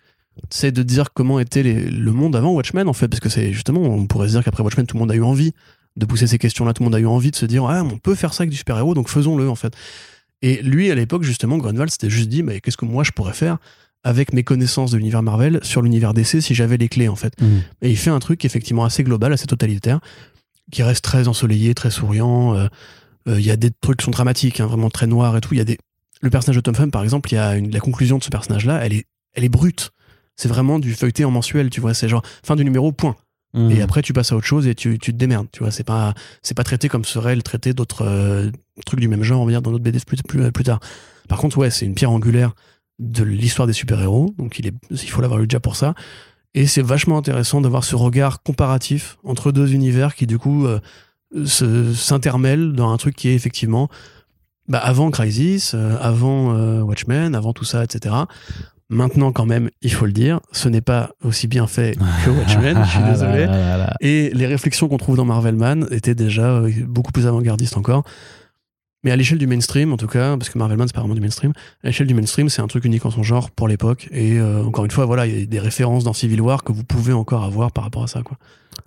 C'est de dire comment était les- le monde avant Watchmen, en fait, parce que c'est justement, on pourrait se dire qu'après Watchmen, tout le monde a eu envie de pousser ces questions-là. Tout le monde a eu envie de se dire, ah, on peut faire ça avec du super-héros, donc faisons-le, en fait. Et lui, à l'époque, justement, Grunwald s'était juste dit, mais qu'est-ce que moi je pourrais faire avec mes connaissances de l'univers Marvel sur l'univers DC si j'avais les clés, en fait. Et il fait un truc effectivement assez global, assez totalitaire, qui reste très ensoleillé, très souriant. euh, euh, Il y a des trucs qui sont dramatiques, hein, vraiment très noirs et tout. Il y a des... Le personnage de Tom Thumb, par exemple, il y a une... la conclusion de ce personnage-là, elle est... elle est brute. C'est vraiment du feuilleté en mensuel, tu vois. C'est genre fin du numéro, point. Mhm. Et après, tu passes à autre chose et tu, tu te démerdes, tu vois. C'est pas, c'est pas traité comme serait le traité d'autres euh, trucs du même genre, on va dire, dans d'autres BD plus, plus, plus tard. Par contre, ouais, c'est une pierre angulaire de l'histoire des super-héros, donc il, est, il faut l'avoir lu déjà pour ça. Et c'est vachement intéressant d'avoir ce regard comparatif entre deux univers qui, du coup, euh, s'intermêlent dans un truc qui est effectivement bah, avant Crisis, euh, avant euh, Watchmen, avant tout ça, etc. Maintenant, quand même, il faut le dire, ce n'est pas aussi bien fait que Watchmen, je suis désolé. Et les réflexions qu'on trouve dans Marvel Man étaient déjà euh, beaucoup plus avant-gardistes encore. Mais à l'échelle du mainstream, en tout cas, parce que Marvel Man, c'est pas vraiment du mainstream, à l'échelle du mainstream, c'est un truc unique en son genre pour l'époque. Et euh, encore une fois, voilà, il y a des références dans Civil War que vous pouvez encore avoir par rapport à ça, quoi.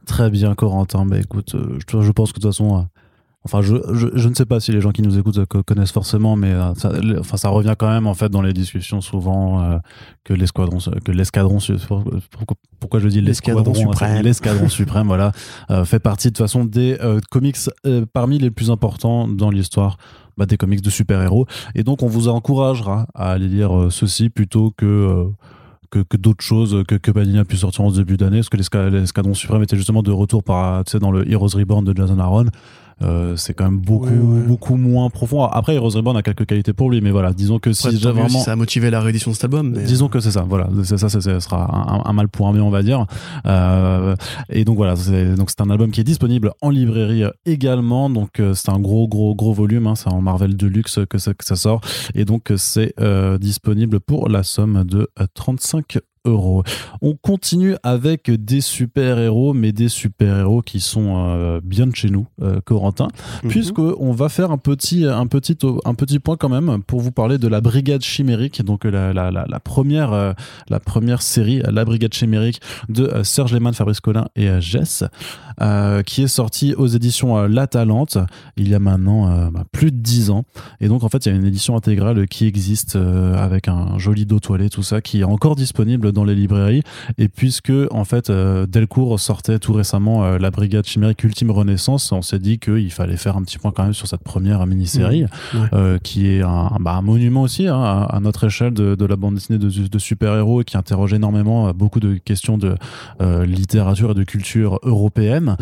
Très bien, Corentin. Bah, écoute, euh, je, je pense que de toute façon, euh, enfin, je, je, je ne sais pas si les gens qui nous écoutent co- connaissent forcément, mais euh, ça, enfin, ça revient quand même en fait dans les discussions souvent euh, que l'escadron, que l'escadron, pourquoi, je dis L'escadron l'escadron, suprême. l'escadron suprême, voilà, euh, fait partie de toute façon des euh, comics parmi les plus importants dans l'histoire. bah, des comics de super-héros et donc on vous encouragera à aller lire ceci plutôt que que, que d'autres choses que, que Panini a pu sortir en ce début d'année, parce que l'esca- l'escadron suprême était justement de retour par, tu sais, dans le Heroes Reborn de Jason Aaron. Euh, c'est quand même beaucoup, beaucoup moins profond. Après, Heroes Reborn a quelques qualités pour lui, mais voilà, disons que si mieux vraiment. si ça a motivé la réédition de cet album. Mais... Disons que c'est ça, voilà, c'est ça, ça, sera un, un mal pour un bien, on va dire. Euh, et donc voilà, c'est un album qui est disponible en librairie également. Donc euh, c'est un gros, gros, gros volume. Hein, c'est en Marvel Deluxe que ça, que ça sort, et donc c'est euh, disponible pour la somme de euh, 35 euros. On continue avec des super-héros, mais des super-héros qui sont euh, bien de chez nous, euh, Corentin, Mhm. puisque on va faire un petit, un, petit, un petit point quand même pour vous parler de la Brigade Chimérique, donc la, la, la, la première, euh, la première série, La Brigade Chimérique de Serge Lehmann, Fabrice Collin et Jess, qui est sortie aux éditions La Talente il y a maintenant bah, plus de 10 ans. Et donc en fait, il y a une édition intégrale qui existe avec un joli dos toilé, tout ça, qui est encore disponible dans les librairies. Et puisque en fait euh, Delcourt sortait tout récemment euh, la Brigade Chimérique Ultime Renaissance, on s'est dit qu'il fallait faire un petit point quand même sur cette première mini-série, Mmh. Ouais. euh, qui est un, bah, un monument aussi hein, à, notre échelle de, de la bande dessinée de, de super-héros et qui interroge énormément beaucoup de questions de littérature et de culture européenne.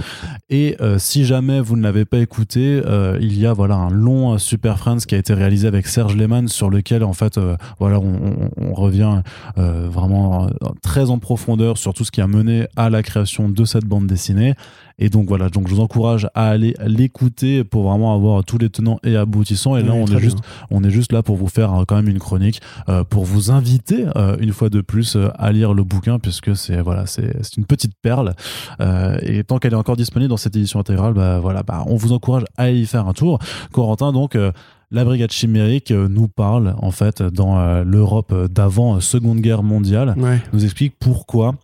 Et si jamais vous ne l'avez pas écouté, il y a voilà un long Super Friends qui a été réalisé avec Serge Lehmann sur lequel en fait euh, voilà on, on- on revient euh, vraiment très en profondeur sur tout ce qui a mené à la création de cette bande dessinée. Et donc voilà, donc je vous encourage à aller l'écouter pour vraiment avoir tous les tenants et aboutissants. Et là, on est bien. juste, on est juste là pour vous faire euh, quand même une chronique, euh, pour vous inviter euh, une fois de plus euh, à lire le bouquin, puisque c'est voilà, c'est une petite perle. Et tant qu'elle est encore disponible dans cette édition intégrale, bah voilà, bah on vous encourage à y faire un tour. Corentin, donc. La brigade chimérique euh, nous parle en fait dans euh, l'Europe d'avant euh, Seconde Guerre mondiale Ouais. nous explique pourquoi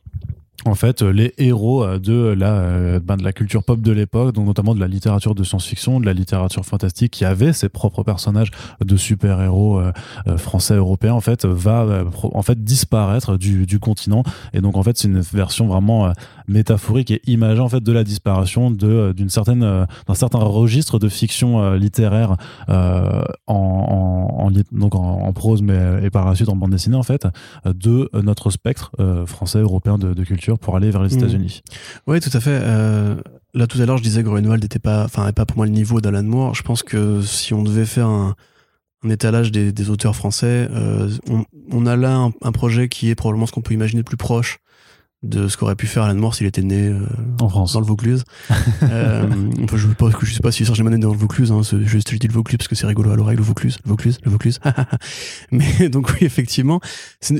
en fait les héros de la, ben, de la culture pop de l'époque, notamment de la littérature de science-fiction, de la littérature fantastique, qui avait ses propres personnages de super-héros français européens, en fait, va en fait disparaître du, du continent. Et donc en fait, c'est une version vraiment métaphorique et imagée en fait de la disparition de d'une certaine d'un certain registre de fiction littéraire en, donc en, prose mais et par la suite en bande dessinée en fait de notre spectre français européen de culture pour aller vers les mmh. États-Unis. Oui, tout à fait. Euh, là, tout à l'heure, je disais que Greenwald n'était pas, enfin, pas pour moi le niveau d'Alan Moore. Je pense que si on devait faire un, étalage des, auteurs français, euh, on, a là un, projet qui est probablement ce qu'on peut imaginer le plus proche de ce qu'aurait pu faire Alan Moore s'il était né euh, en France dans le Vaucluse. euh, je ne sais pas, je sais pas si Serge né dans le Vaucluse, hein, je, je dis le Vaucluse parce que c'est rigolo à l'oreille, le Vaucluse, le Vaucluse, le Vaucluse. Mais donc oui, effectivement,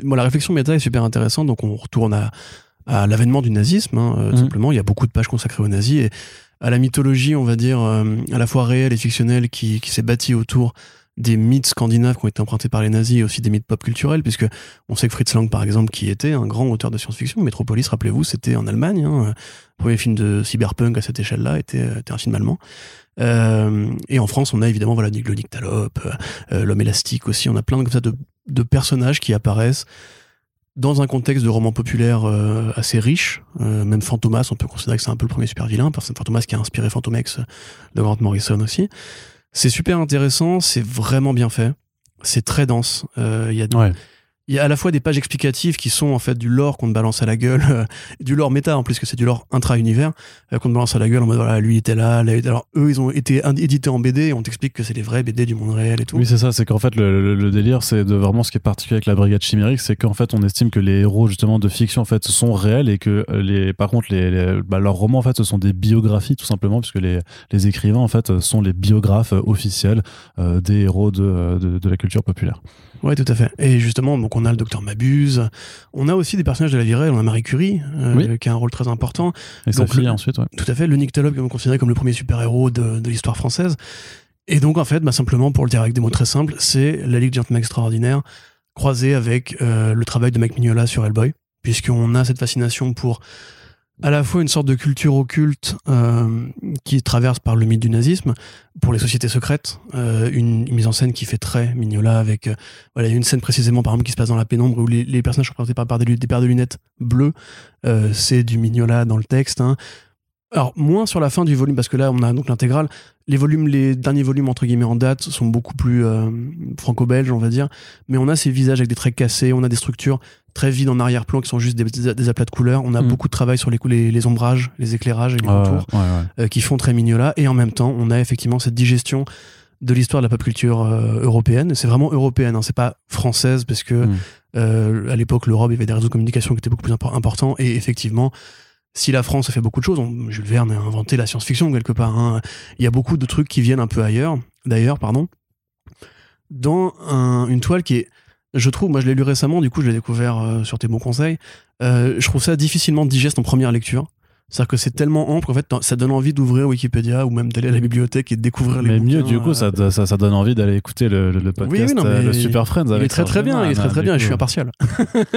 bon, la réflexion méta est super intéressante. Donc on retourne à, à l'avènement du nazisme. Hein, euh, mhm. Simplement, il y a beaucoup de pages consacrées aux nazis et à la mythologie, on va dire, euh, à la fois réelle et fictionnelle, qui, qui s'est bâtie autour des mythes scandinaves qui ont été empruntés par les nazis et aussi des mythes pop culturels, puisque on sait que Fritz Lang, par exemple, qui était un grand auteur de science-fiction, Metropolis, rappelez-vous, c'était en Allemagne. Hein, le premier film de cyberpunk à cette échelle-là était, était, un film allemand. Euh, et en France, on a évidemment voilà, le Nyctalope, euh, l'homme élastique aussi. On a plein de, comme ça, de, de personnages qui apparaissent dans un contexte de roman populaire euh, assez riche, euh, même Fantomas, on peut considérer que c'est un peu le premier super vilain, parce que Fantomas qui a inspiré Fantomex de Grant Morrison aussi. C'est super intéressant, c'est vraiment bien fait, c'est très dense. Euh, il y a il y a à la fois des pages explicatives qui sont en fait du lore qu'on te balance à la gueule, euh, du lore méta en plus que c'est du lore intra-univers euh, qu'on te balance à la gueule en mode voilà lui était là, là alors eux ils ont été édités en BD et on t'explique que c'est les vrais BD du monde réel et tout. Oui c'est ça, c'est qu'en fait le, délire c'est de vraiment ce qui est particulier avec la brigade chimérique, c'est qu'en fait on estime que les héros justement de fiction en fait sont réels et que euh, les par contre les, bah, leurs romans en fait ce sont des biographies tout simplement puisque les, les écrivains en fait sont les biographes officiels des héros de, de, de la culture populaire. Ouais, tout à fait. Et justement, donc on a le docteur Mabuse, on a aussi des personnages de la vie réelle, on a Marie Curie, euh, qui a un rôle très important. Et sa fille ensuite, ouais. Tout à fait, le Nick Talop, est considéré comme le premier super-héros de, l'histoire française. Et donc, en fait, bah, simplement, pour le dire avec des mots très simples, c'est la Ligue Gentleman Extraordinaire croisée avec euh, le travail de Mike Mignola sur Hellboy, puisqu'on a cette fascination pour à la fois une sorte de culture occulte euh, qui traverse par le mythe du nazisme, pour les sociétés secrètes, euh, une, mise en scène qui fait très Mignola avec euh, voilà une scène précisément par exemple qui se passe dans la pénombre où les, personnages sont présentés par, des, paires de lunettes bleues, c'est du Mignola dans le texte. Hein. Alors moins sur la fin du volume parce que là on a donc l'intégrale. Les volumes, les derniers volumes entre guillemets en date sont beaucoup plus franco-belges on va dire, mais on a ces visages avec des traits cassés, on a des structures très vides en arrière-plan qui sont juste des, aplats de couleurs. On a mm. beaucoup de travail sur les, les, les, ombrages, les éclairages et les contours euh, qui font très mignola. Et en même temps, on a effectivement cette digestion de l'histoire de la pop culture euh, européenne. C'est vraiment européenne, hein. c'est pas française parce que mm. euh, à l'époque l'Europe il y avait des réseaux de communication qui étaient beaucoup plus importants et effectivement si la France a fait beaucoup de choses, on, Jules Verne a inventé la science-fiction quelque part. Hein. Il y a beaucoup de trucs qui viennent un peu ailleurs, d'ailleurs, pardon, dans une toile qui est je trouve, moi je l'ai lu récemment, du coup je l'ai découvert euh, sur tes bons conseils, euh, je trouve ça difficilement digeste en première lecture. C'est-à-dire que c'est tellement ample qu'en fait, ça donne envie d'ouvrir Wikipédia ou même d'aller à la bibliothèque et de découvrir les Mais mieux, du coup, ça, euh. ça, ça, donne envie d'aller écouter le, le podcast, le Super Friends. il est très très bien, il est très très bien, je suis impartial.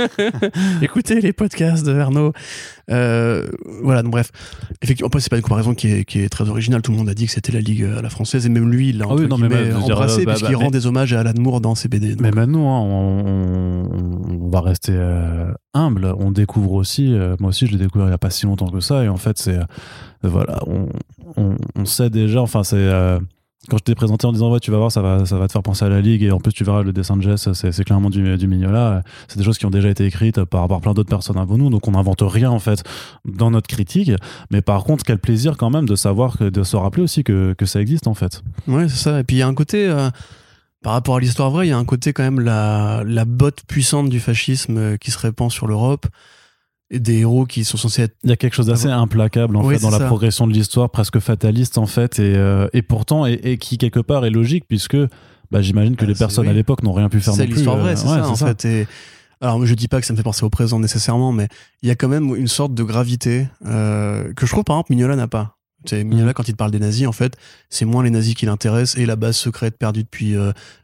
Écoutez les podcasts de Verno. Euh, voilà, donc bref. Effectivement, c'est pas une comparaison qui est, qui est, très originale. Tout le monde a dit que c'était la Ligue à la française et même lui, il l'a ah oui, embrassé bah, puisqu'il bah, rend des hommages à Alan Moore dans ses BD. Mais maintenant, hein, on, on, va rester euh, humble. On découvre aussi, euh, moi aussi je l'ai découvert il y a pas si longtemps que ça et en fait c'est, voilà, on, on, sait déjà, enfin c'est quand je t'ai présenté en disant ouais tu vas voir ça va ça va te faire penser à la ligue et en plus tu verras le dessin de Jess c'est clairement du, du Mignola c'est des choses qui ont déjà été écrites par, par plein d'autres personnes avant nous donc on n'invente rien en fait dans notre critique. Mais par contre quel plaisir quand même de savoir que de se rappeler aussi que, que ça existe en fait. Ouais c'est ça. Et puis il y a un côté euh, par rapport à l'histoire vraie il y a un côté quand même la, la botte puissante du fascisme euh, qui se répand sur l'Europe des héros qui sont censés être. Il y a quelque chose d'assez implacable en fait dans la progression de l'histoire, presque fataliste en fait, et, euh, et pourtant et, qui quelque part est logique puisque bah, j'imagine que ah, les personnes à l'époque n'ont rien pu faire non plus. C'est l'histoire vraie, c'est ça, en fait. Et... Alors je dis pas que ça me fait penser au présent nécessairement, mais il y a quand même une sorte de gravité euh, que je trouve par exemple Mignola n'a pas. C'est Mignola, quand il te parle des nazis, en fait, c'est moins les nazis qui l'intéressent et la base secrète perdue depuis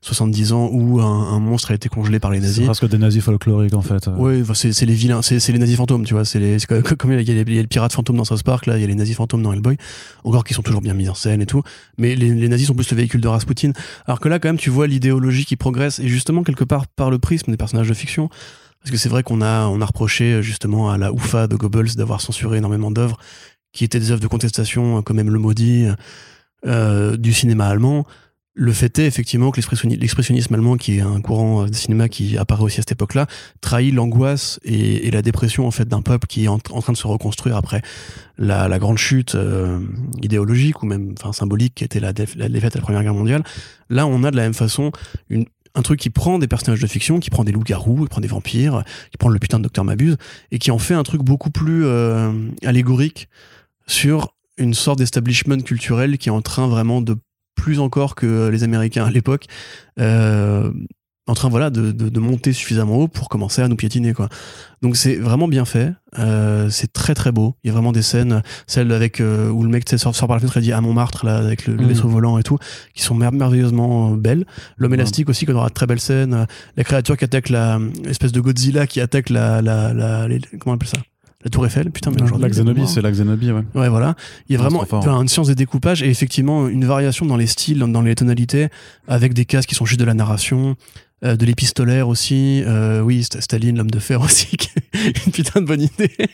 70 ans où un, monstre a été congelé par les nazis. C'est presque des nazis folkloriques, en fait. Oui, c'est les vilains, c'est les nazis fantômes, tu vois. C'est comme il y, a les, pirates fantômes dans South Park, là, il y a les nazis fantômes dans Hellboy. Encore qui sont toujours bien mis en scène et tout. Mais les, les nazis sont plus le véhicule de Rasputin. Alors que là, quand même, tu vois l'idéologie qui progresse et justement, quelque part, par le prisme des personnages de fiction. Parce que c'est vrai qu'on a, on a reproché justement à la UFA de Goebbels d'avoir censuré énormément d'œuvres qui étaient des œuvres de contestation, comme même Le Maudit, euh, du cinéma allemand. Le fait est effectivement que l'expressionnisme allemand, qui est un courant de cinéma qui apparaît aussi à cette époque-là, trahit l'angoisse et, la dépression en fait d'un peuple qui est en, train de se reconstruire après la, grande chute euh, idéologique ou même enfin symbolique qui était la, la défaite à la Première Guerre mondiale. Là, on a de la même façon un truc qui prend des personnages de fiction, qui prend des loups-garous, qui prend des vampires, qui prend le putain de Docteur Mabuse, et qui en fait un truc beaucoup plus euh, allégorique sur une sorte d'establishment culturel qui est en train vraiment de plus encore que les Américains à l'époque, euh, en train voilà de, de, de, monter suffisamment haut pour commencer à nous piétiner quoi. Donc c'est vraiment bien fait, euh, c'est très très beau. Il y a vraiment des scènes, celles avec euh, où le mec sort, sort par la fenêtre et dit à Montmartre là avec le, le mm. vaisseau volant et tout, qui sont merveilleusement belles. L'homme élastique aussi, qu'on aura de très belles scènes. La créature qui attaque la espèce de Godzilla qui attaque la la, la comment on appelle ça? La Tour Eiffel, putain, mais La Xenobie, c'est la Xenobie, ouais. Ouais, voilà. Il y a vraiment une science des découpages et effectivement une variation dans les styles, dans les tonalités, avec des cases qui sont juste de la narration, euh, de l'épistolaire aussi. Euh, oui, Staline, l'homme de fer aussi, une putain de bonne idée.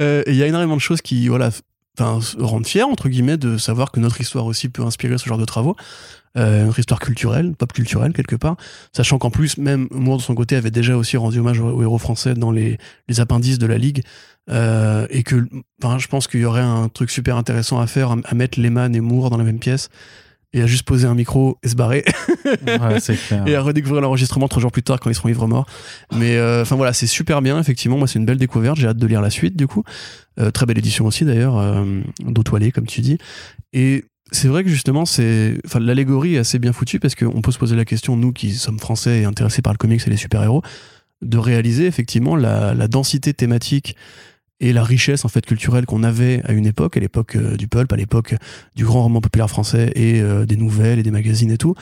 Euh, il y a énormément de choses qui, voilà, enfin, rendent fiers entre guillemets de savoir que notre histoire aussi peut inspirer ce genre de travaux. Euh, notre histoire culturelle, pop culturelle quelque part, sachant qu'en plus même Moore de son côté avait déjà aussi rendu hommage aux, héros français dans les, les appendices de la Ligue, euh, et que, enfin, je pense qu'il y aurait un truc super intéressant à faire, à, mettre Lehman et Moore dans la même pièce, et à juste poser un micro et se barrer. ouais, et à redécouvrir l'enregistrement trois jours plus tard quand ils seront ivres morts. Mais euh, enfin voilà, c'est super bien, effectivement. Moi, c'est une belle découverte. J'ai hâte de lire la suite, du coup. Euh, très belle édition aussi, d'ailleurs, euh, toilée, comme tu dis. Et c'est vrai que justement, c'est, enfin, l'allégorie est assez bien foutue parce qu'on peut se poser la question, nous qui sommes français et intéressés par le comics et les super-héros, de réaliser effectivement la, la, densité thématique et la richesse en fait culturelle qu'on avait à une époque, à l'époque euh, du pulp, à l'époque du grand roman populaire français et euh, des nouvelles et des magazines et tout,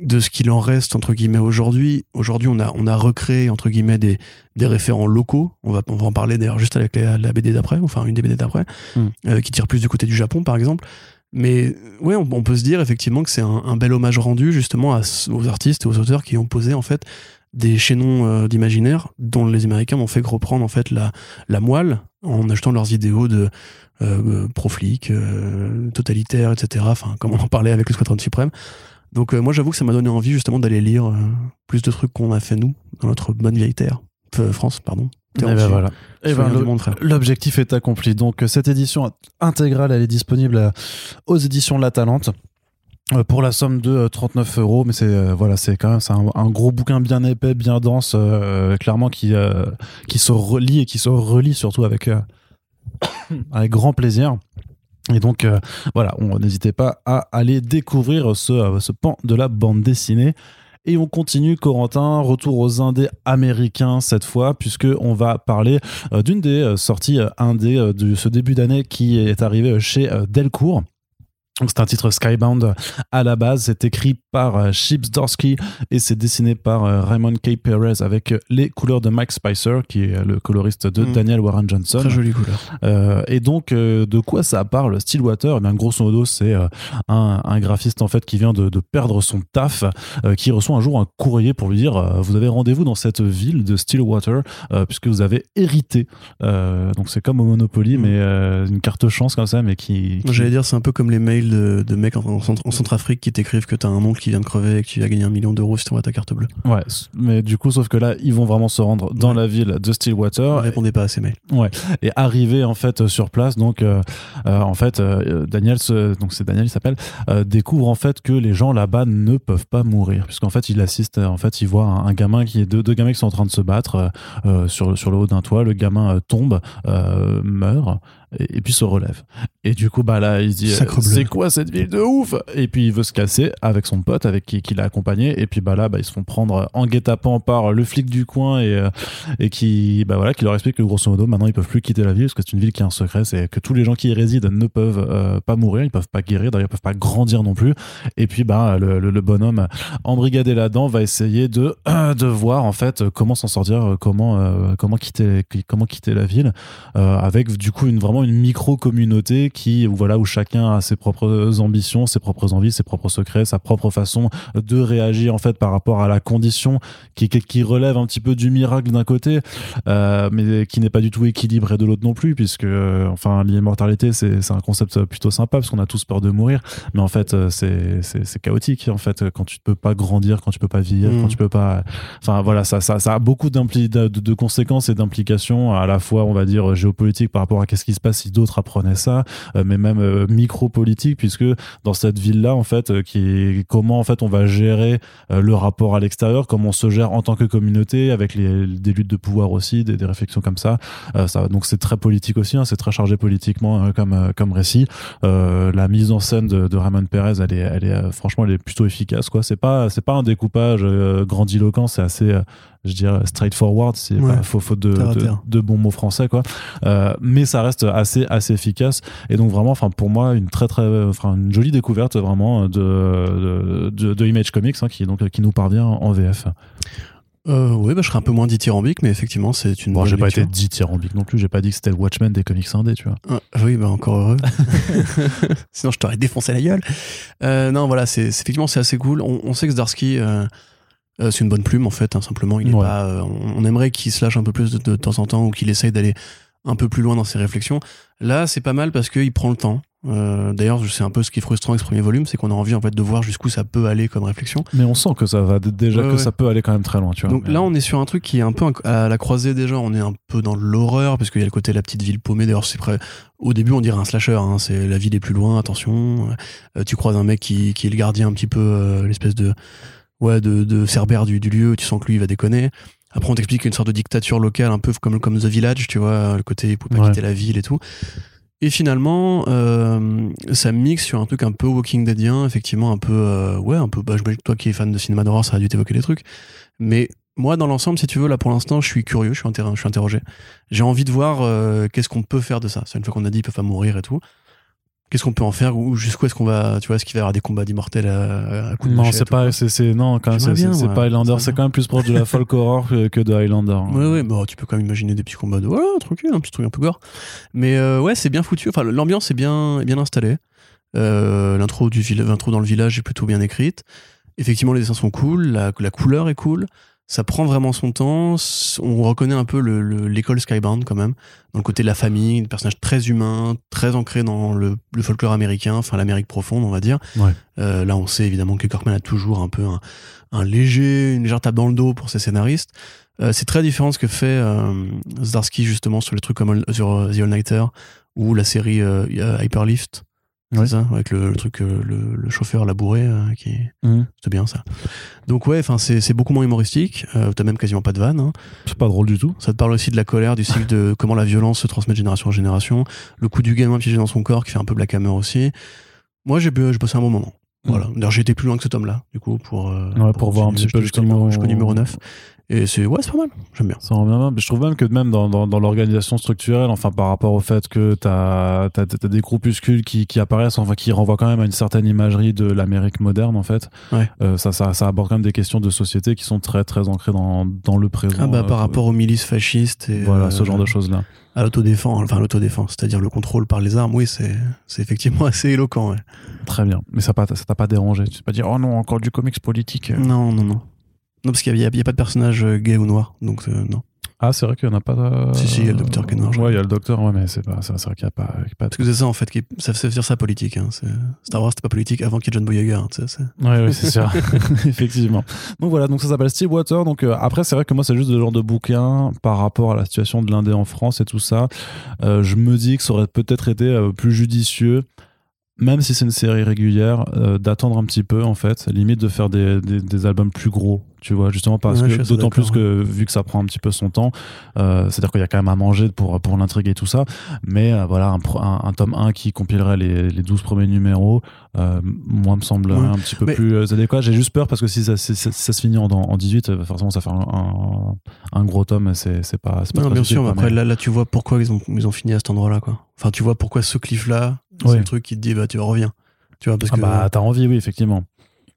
de ce qu'il en reste entre guillemets aujourd'hui. Aujourd'hui, on a on a recréé entre guillemets des des référents locaux. On va on va en parler d'ailleurs juste avec la, BD d'après, enfin une des BD d'après, hmm. euh, qui tire plus du côté du Japon par exemple. Mais ouais, on, peut se dire effectivement que c'est un, bel hommage rendu justement aux artistes et aux auteurs qui ont posé en fait des chaînons euh, d'imaginaire dont les Américains ont fait reprendre en fait la, moelle en ajoutant leurs idéaux de euh, pro-flic, euh, totalitaire, etc. Enfin, comme on en parlait avec le Squadron suprême. Donc moi j'avoue que ça m'a donné envie justement d'aller lire plus de trucs qu'on a fait nous dans notre bonne vieille terre, France, pardon. Et ben voilà. Et ben L'objectif est accompli. Donc cette édition intégrale, elle est disponible aux éditions La Talente euh, pour la somme de 39 euh, euros. Mais c'est euh, voilà c'est quand même c'est un, gros bouquin bien épais bien dense clairement qui qui se relie et qui se relie surtout avec avec grand plaisir. Et donc voilà on n'hésitez pas à aller découvrir ce, ce pan de la bande dessinée et on continue, Corentin, retour aux indés américains cette fois, puisque on va parler d'une des sorties indés de ce début d'année qui est arrivée chez Delcourt. C'est un titre Skybound à la base. C'est écrit par euh, Chips Dorsky et c'est dessiné par euh, Raymond K. Perez avec les couleurs de Mike Spicer, qui est le coloriste de mm. Daniel Warren Johnson. Très jolie couleur. Euh, et donc, de quoi ça parle Stillwater? Eh bien, Grosso modo, c'est un, graphiste en fait qui vient de, perdre son taf, qui reçoit un jour un courrier pour lui dire Vous avez rendez-vous dans cette ville de Stillwater, puisque vous avez hérité. donc, c'est comme au Monopoly, mm. mais une carte chance comme ça, mais qui. qui... J'allais dire, c'est un peu comme les mails de, mecs en, Centrafrique qui t'écrivent que t'as un oncle qui vient de crever et que tu vas gagner un million d'euros si t'envoies ta carte bleue. Ouais, mais du coup, sauf que là, ils vont vraiment se rendre dans la ville de Stillwater. Ne répondez pas à ces mails. Ouais. Et arriver en fait sur place, donc euh, euh, en fait, euh, Daniel, donc c'est Daniel, il s'appelle, découvre en fait que les gens là-bas ne peuvent pas mourir, puisqu'en fait, il assiste, en fait, il voit un, gamin qui est deux, deux, gamins qui sont en train de se battre sur sur le haut d'un toit. Le gamin tombe, meurt. et, et puis se relève. Et du coup, bah là, il se dit bleu. C'est quoi cette ville de ouf? Et puis il veut se casser avec son pote, avec qui, qui l'a accompagné. Et puis bah là, bah, ils se font prendre en guet-apens par le flic du coin et, euh, et qui, bah voilà, qui leur explique que grosso modo, maintenant ils peuvent plus quitter la ville parce que c'est une ville qui a un secret, c'est que tous les gens qui y résident ne peuvent euh, pas mourir, ils peuvent pas guérir, d'ailleurs ils peuvent pas grandir non plus. Et puis bah le, le- le bonhomme embrigadé là-dedans va essayer de de voir en fait comment s'en sortir, comment euh, comment quitter comment quitter la ville euh, avec du coup une vraiment une micro communauté qui voilà où chacun a ses propres ambitions, ses propres envies, ses propres secrets, sa propre façon de réagir en fait par rapport à la condition qui qui relève un petit peu du miracle d'un côté euh, mais qui n'est pas du tout équilibré de l'autre non plus puisque euh, enfin l'immortalité c'est c'est un concept plutôt sympa parce qu'on a tous peur de mourir mais en fait euh, c'est c'est c'est chaotique en fait quand tu peux pas grandir quand tu peux pas vieillir Mm. quand tu peux pas enfin voilà ça ça ça a beaucoup d'impli- de, de- conséquences et d'implications à la fois on va dire géopolitiques par rapport à qu'est-ce qui se passe si d'autres apprenaient ça mais même euh, micro-politique puisque dans cette ville là en fait euh, qui est comment en fait on va gérer euh, le rapport à l'extérieur comment on se gère en tant que communauté avec les, des luttes de pouvoir aussi des, des réflexions comme ça, Euh, ça donc c'est très politique aussi hein, c'est très chargé politiquement euh, comme euh, comme récit. Euh, la mise en scène de, de Ramon Perez elle est elle est euh, franchement elle est plutôt efficace quoi. C'est pas c'est pas un découpage euh, grandiloquent c'est assez euh, je dirais straightforward c'est Ouais. pas faute de, bons mots français quoi Euh, mais ça reste assez assez efficace et donc vraiment enfin pour moi une très très enfin une jolie découverte vraiment de de, de Image Comics hein, qui donc qui nous parvient en VF Euh, oui, bah, je serais un peu moins dithyrambique, mais effectivement, c'est une bon j'ai pas été dithyrambique non plus j'ai pas dit que c'était le Watchmen des comics indés tu vois Ah, oui, bah encore heureux. Sinon, je t'aurais défoncé la gueule. Euh, non, voilà, c'est c'est- effectivement c'est assez cool. On, on sait que Zdarsky, euh, euh, c'est une bonne plume en fait. hein, simplement, il est Ouais. pas. euh, on, aimerait qu'il se lâche un peu plus de, de temps en temps ou qu'il essaye d'aller un peu plus loin dans ses réflexions. Là, c'est pas mal parce qu'il prend le temps. Euh, D'ailleurs, c'est un peu ce qui est frustrant avec ce premier volume, c'est qu'on a envie en fait de voir jusqu'où ça peut aller comme réflexion. mais on sent que ça va déjà Ouais, que ouais. ça peut aller quand même très loin tu vois Donc Mais- là, on est sur un truc qui est un peu à la croisée déjà. On est un peu dans l'horreur parce qu'il y a le côté la petite ville paumée. D'ailleurs, c'est près. Au début, on dirait un slasher. hein, c'est la ville est plus loin. Attention. Euh, tu croises un mec qui, qui est le gardien un petit peu, euh, l'espèce de ouais de, de cerbère du, du lieu. Tu sens que lui, il va déconner. Après, on t'explique une sorte de dictature locale, un peu comme comme The Village, tu vois, le côté il peut pas Ouais. quitter la ville et tout. Et finalement, euh, ça mixe sur un truc un peu Walking Deadien, effectivement un peu, euh, ouais, un peu. Bah, que toi qui es fan de cinéma d'horreur, ça a dû t'évoquer des trucs. Mais moi, dans l'ensemble, si tu veux, là pour l'instant, je suis curieux, je suis, inter- je suis interrogé. J'ai envie de voir euh, qu'est-ce qu'on peut faire de ça. C'est une fois qu'on a dit ils peuvent pas mourir et tout. Qu'est-ce qu'on peut en faire ou jusqu'où est-ce qu'on va, tu vois, est-ce qu'il va y avoir des combats d'immortels à, à coups de non c'est pas c'est non quand même J'aimerais c'est pas Highlander c'est quand même plus proche de la folk horror que, que de Highlander hein. Ouais, ouais, bah, tu peux quand même imaginer des petits combats de voilà, tranquille, un petit truc un peu gore. Mais euh, ouais, c'est bien foutu. Enfin, l'ambiance est bien, est bien installée. Euh, l'intro du l'intro dans le village est plutôt bien écrite. Effectivement, les dessins sont cool, la, la couleur est cool. Ça prend vraiment son temps. On reconnaît un peu le- le- l'école Skybound quand même, dans le côté de la famille, des personnages très humains, très ancrés dans le, le folklore américain, enfin l'Amérique profonde, on va dire. Ouais. Euh, là, on sait évidemment que Corkman a toujours un peu un, un léger, une légère tape dans le dos pour ses scénaristes. Euh, c'est très différent de ce que fait euh, Zdarsky justement sur les trucs comme All- sur The All-Nighter ou la série Hyperlift. Ouais. C'est ça, avec le, le truc, euh, le, le chauffeur labouré euh, qui Mhm. c'était bien ça. Donc ouais, enfin c'est beaucoup moins humoristique. Euh, T'as même quasiment pas de vanne. hein. c'est pas drôle du tout Ça te parle aussi de la colère, du cycle de comment la violence se transmet de génération en génération, le coup du gamin piégé dans son corps qui fait un peu Black Hammer aussi. Moi j'ai passé un bon moment. Voilà. D'ailleurs j'ai été plus loin que ce tome-là, du coup pour euh, Ouais, pour voir un petit peu jusqu'au numéro, jusqu'au numéro 9. Et c'est ouais c'est pas mal, j'aime bien. Ça bien. Je trouve même que même dans, dans, dans l'organisation structurelle, enfin par rapport au fait que t'as as, des groupuscules qui, qui apparaissent, enfin qui renvoient quand même à une certaine imagerie de l'Amérique moderne en fait. Ouais. Euh, ça, ça, ça aborde quand même des questions de société qui sont très très ancrées dans, dans le présent. Ah bah euh, par rapport aux milices fascistes et voilà euh, ce genre de choses là. à l'autodéfense, enfin l'autodéfense, c'est-à-dire le contrôle par les armes, oui c'est effectivement assez éloquent. ouais. Très bien. Mais ça pas- t'a pas dérangé. Tu t'es pas dit oh non encore du comics politique. Non non non. Non parce qu'il y, a- pas de personnage euh, gay ou noir, donc euh, non. Ah c'est vrai qu'il y en a pas. de- Si, si, il y a le docteur qui est noir, Ouais il y a le docteur ouais mais c'est pas c'est vrai qu'il y a pas, pas de- Parce que c'est ça en fait, qui, ça veut dire ça politique. Hein. Star Wars c'était pas politique avant qu'il y ait John Boyega. hein, tu sais, c'est- Ouais, ouais, c'est sûr. Effectivement. Donc voilà, donc ça s'appelle Stillwater. Donc euh, après, c'est vrai que moi, c'est juste le genre de bouquin par rapport à la situation de l'indé en France et tout ça. Euh, je me dis que ça aurait peut-être été euh, plus judicieux même si c'est une série régulière, euh, d'attendre un petit peu en fait, limite de faire des, des, des albums plus gros, tu vois, justement parce Ouais, que d'autant plus que vu que ça prend un petit peu son temps, euh, c'est-à-dire qu'il y a quand même à manger pour pour l'intrigue et tout ça, mais euh, voilà un, un, un tome 1 qui compilerait les, les 12 premiers numéros, moi me semble Ouais. un petit peu Mais- plus adéquat. J'ai juste peur parce que si ça, si ça- si ça se finit en, en 18, euh, forcément ça fait un, un, gros tome, c'est pas pas Non, bien sûr, mais après, là, là, tu vois pourquoi ils ont, ils ont fini à cet endroit-là, quoi. Enfin, tu vois pourquoi ce cliff-là, c'est le truc qui te dit, bah, tu reviens. Tu vois, parce Ah que bah t'as envie, oui effectivement.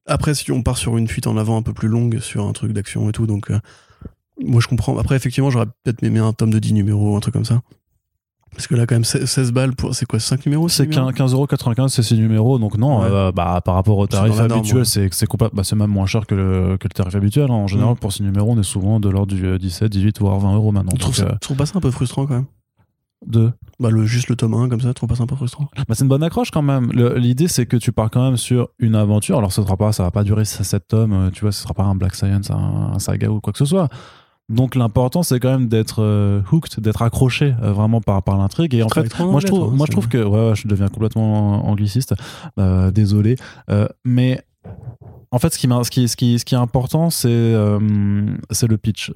après, si on part sur une fuite en avant un peu plus longue, sur un truc d'action et tout, donc, euh, moi, je comprends. Après, effectivement, j'aurais peut-être aimé un tome de 10 numéros, un truc comme ça. Parce que là, quand même, 16 balles pour, c'est quoi, 5 numéros C'est six numéros? 15,95€, c'est 6 numéros, donc non, Ouais. euh, bah, par rapport au tarif habituel, ouais. c'est c'est complète- bah, c'est même moins cher que le, que le tarif habituel. hein. En général, Mm. pour 6 numéros, on est souvent de l'ordre du euh, 17, 18, voire 20 euros maintenant. Euh, tu trouves pas ça un peu frustrant quand même bah, le, Juste le tome 1 comme ça, trouves pas peu frustrant Bah, c'est une bonne accroche quand même. L'idée, c'est que tu pars quand même sur une aventure. Alors, ça sera pas, ça va pas durer 7 tomes, euh, tu vois, ce sera pas un Black Science, un, un saga ou quoi que ce soit. Donc, l'important, c'est quand même d'être euh, hooked, d'être accroché euh, vraiment par, par l'intrigue. Et en fait, moi je trouve moi je trouve que ouais, ouais, je deviens complètement angliciste euh, désolé mais en fait ce qui ce qui ce qui ce qui est important c'est c'est le pitch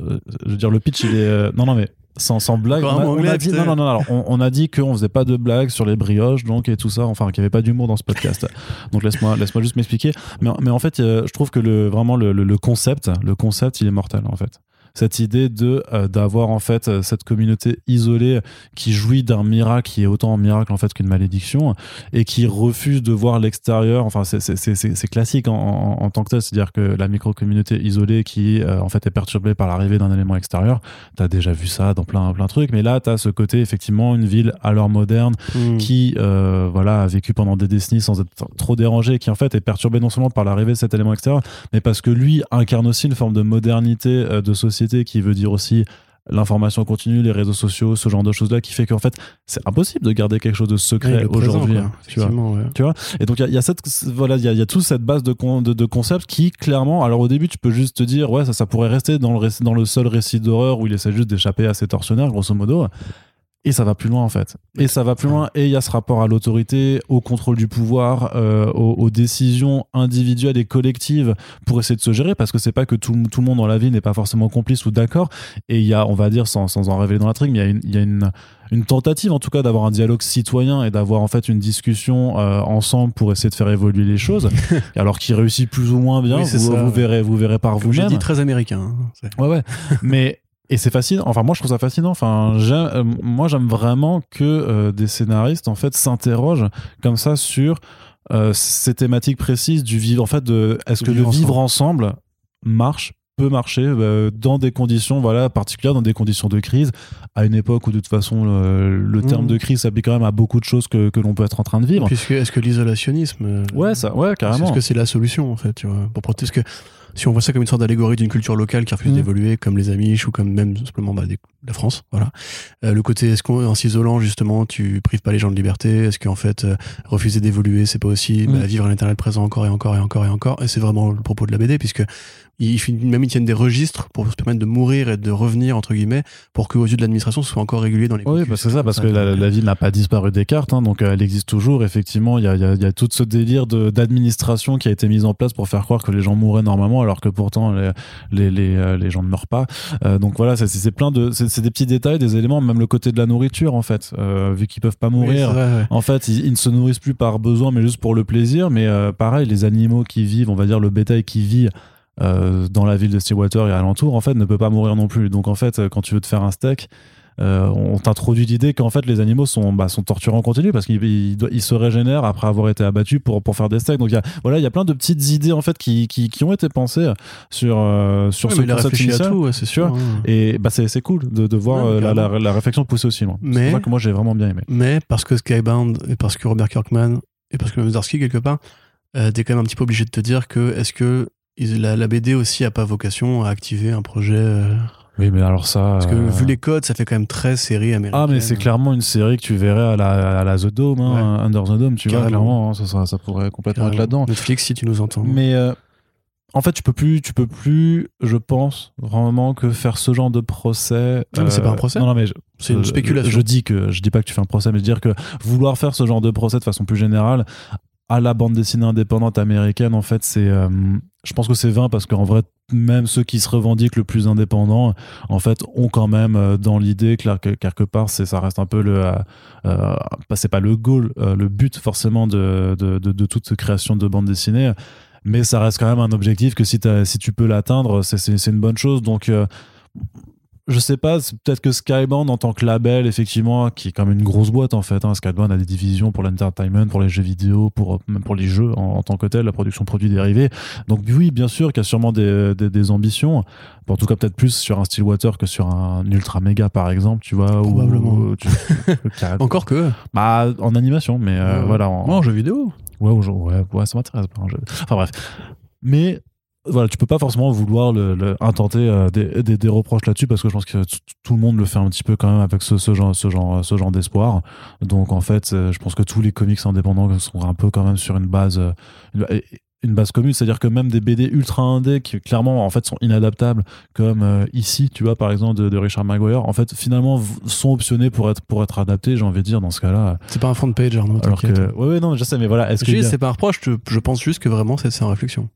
je veux dire le pitch il est non non mais sans, sans blague on a, on a dit putain. non non non alors, on, on a dit qu'on faisait pas de blagues sur les brioches donc et tout ça enfin qu'il y avait pas d'humour dans ce podcast. Donc laisse-moi laisse-moi juste m'expliquer. Mais, mais en fait euh, je trouve que le vraiment le, le, le concept le concept il est mortel en fait cette idée de euh, d'avoir en fait euh, cette communauté isolée qui jouit d'un miracle qui est autant un miracle en fait qu'une malédiction et qui refuse de voir l'extérieur enfin c'est- classique en, en- en tant que tel c'est à dire que la micro communauté isolée qui euh, en fait est perturbée par l'arrivée d'un élément extérieur t'as déjà vu ça dans plein plein de trucs mais là t'as ce côté effectivement une ville à l'heure moderne Hmm. qui euh, voilà a vécu pendant des décennies sans être trop dérangé qui en fait est perturbé non seulement par l'arrivée de cet élément extérieur mais parce que lui incarne aussi une forme de modernité de société qui veut dire aussi l'information continue les réseaux sociaux ce genre de choses là qui fait qu'en fait c'est impossible de garder quelque chose de secret aujourd'hui hein, tu vois. Et donc il y a- il y, a cette voilà il y a, il y a toute cette base de, con- de, de concepts qui clairement alors au début tu peux juste te dire ouais ça ça pourrait rester dans le dans le seul récit d'horreur où il essaie juste d'échapper à ses tortionnaires grosso modo et ça va plus loin en fait et ça va plus loin et il y a ce rapport à l'autorité au contrôle du pouvoir euh, aux, aux décisions individuelles et collectives pour essayer de se gérer parce que c'est pas que tout, tout le monde dans la vie n'est pas forcément complice ou d'accord et il y a on va dire sans, sans en révéler dans la mais il y a une, il y a une une tentative en tout cas d'avoir un dialogue citoyen et d'avoir en fait une discussion euh, ensemble pour essayer de faire évoluer les choses alors qui réussit plus ou moins bien Oui, vous, ça. vous verrez vous verrez par Comme j'ai vous-même dit, très américain. hein, ouais ouais mais et c'est fascinant enfin moi je trouve ça fascinant. Enfin euh, moi j'aime vraiment que euh, des scénaristes en fait s'interrogent comme ça sur euh, ces thématiques précises du vivre en fait de est-ce que le vivre ensemble. marche peut marcher euh, dans des conditions voilà particulières dans des conditions de crise. À une époque où de toute façon le, le terme Mhm. de crise s'applique quand même à beaucoup de choses que, que l'on peut être en train de vivre. Puisque est-ce que l'isolationnisme, ouais ça ouais carrément. est-ce que c'est la solution en fait, tu vois, pour protéger Parce que si on voit ça comme une sorte d'allégorie d'une culture locale qui refuse Mhm. d'évoluer, comme les Amish ou comme même simplement bah, des- la France, voilà. Euh, le côté est-ce qu'en en s'isolant justement, tu prives pas les gens de liberté? Est-ce qu'en fait euh, refuser d'évoluer, c'est pas aussi Mhm. bah, vivre à l'éternel présent encore et encore et encore et encore? Et c'est vraiment le propos de la BD puisque ils, même ils tiennent des registres pour se permettre de mourir et de revenir entre guillemets pour qu'aux yeux de l'administration ce soit encore régulier dans les Oui, parce que ça, parce que la, la ville n'a pas disparu des cartes, hein, donc euh, elle existe toujours. Effectivement, il y a, il y a- y a tout ce délire de- d'administration qui a été mis en place pour faire croire que les gens mouraient normalement, alors que pourtant les, les, les, euh, les gens ne meurent pas. Euh, donc voilà, c'est- plein de, c'est c'est des petits détails, des éléments, même le côté de la nourriture en fait, euh, vu qu'ils peuvent pas oui, mourir. c'est vrai, ouais. En fait, ils, ils ne se nourrissent plus par besoin, mais juste pour le plaisir. Mais euh, pareil, les animaux qui vivent, on va dire le bétail qui vit euh, dans la ville de Stillwater et alentour, en fait, ne peut pas mourir non plus. Donc en fait, euh, quand tu veux te faire un steak, euh, on t'introduit l'idée qu'en fait les animaux sont, bah, sont torturés en continu parce qu'ils ils, doivent- ils se régénèrent après avoir été abattus pour, pour faire des steaks. Donc il y a, voilà, il y a plein de petites idées en fait qui, qui, qui ont été pensées sur, euh, sur Ouais, ce concept initial. tout, ouais, c'est sûr. hein. Et bah, c'est cool de, de voir euh, la, la, carrément. la réflexion pousser aussi loin. C'est Mais- pour ça que moi j'ai vraiment bien aimé. Mais parce que Skybound et parce que Robert Kirkman et parce que Zdarsky quelque part, t'es quand même un petit peu obligé de te dire que est-ce que la, la BD aussi a pas vocation à activer un projet euh, Oui, mais alors ça. Parce que euh, vu les codes, ça fait quand même très série américaine. Ah, mais c'est clairement une série que tu verrais à la, à la The Dome, hein, Under the Dome, tu vois, Carrément. clairement, hein, ça, ça, ça pourrait complètement être Carrément. là-dedans. Netflix, si tu nous entends. Mais euh, en fait, tu peux plus, tu peux plus, je pense vraiment que faire ce genre de procès. Non, mais c'est pas un procès. Non, non, mais je- C'est une je- spéculation. Je, dis que je dis pas que tu fais un procès, mais je veux dire que vouloir faire ce genre de procès de façon plus générale à la bande dessinée indépendante américaine, en fait, c'est, euh, je pense que c'est vain parce qu'en vrai, même ceux qui se revendiquent le plus indépendants, en fait, ont quand même euh, dans l'idée que, que quelque part, c'est, ça reste un peu le, euh, euh, c'est pas le goal, le but forcément de, de, de, de toute création de bande dessinée. Mais ça reste quand même un objectif que si, si tu peux l'atteindre, c'est, une bonne chose. Donc, je sais pas, c'est peut-être que Skybound en tant que label, effectivement, qui est comme une grosse boîte en fait. Hein. Skybound a des divisions pour l'entertainment, pour les jeux vidéo, pour même pour les jeux en, en tant que tel, la production de produits dérivés. Donc oui, bien sûr qu'il y a sûrement des, des, des ambitions. Bon, en tout cas, peut-être plus sur un Stillwater que sur un Ultra Mega, par exemple, tu vois. Probablement. ou tu- qui a- Encore que. bah, en animation, mais euh, voilà. En, jeu vidéo. Ouais, ouais, ouais, ça m'intéresse. Enfin bref. Mais voilà, tu peux pas forcément vouloir le, le- intenter euh, des, des, des reproches là-dessus parce que je pense que tout le monde le fait un petit peu quand même avec ce, ce genre, ce genre, ce genre d'espoir. Donc en fait, euh, je pense que tous les comics indépendants sont un peu quand même sur une base, euh, une, une base commune, c'est-à-dire que même des BD ultra indés qui clairement en fait sont inadaptables, comme euh, ici, tu vois par exemple de, de Richard Maguire, en fait finalement sont optionnés pour être pour être adaptés. J'ai envie de dire dans ce cas-là. C'est pas un front page, Arnaud. Alors que t'inquiète. ouais, ouais non, je sais, mais voilà, est-ce Je que dis, c'est pas un reproche, je, pense juste que vraiment c'est c'est en réflexion.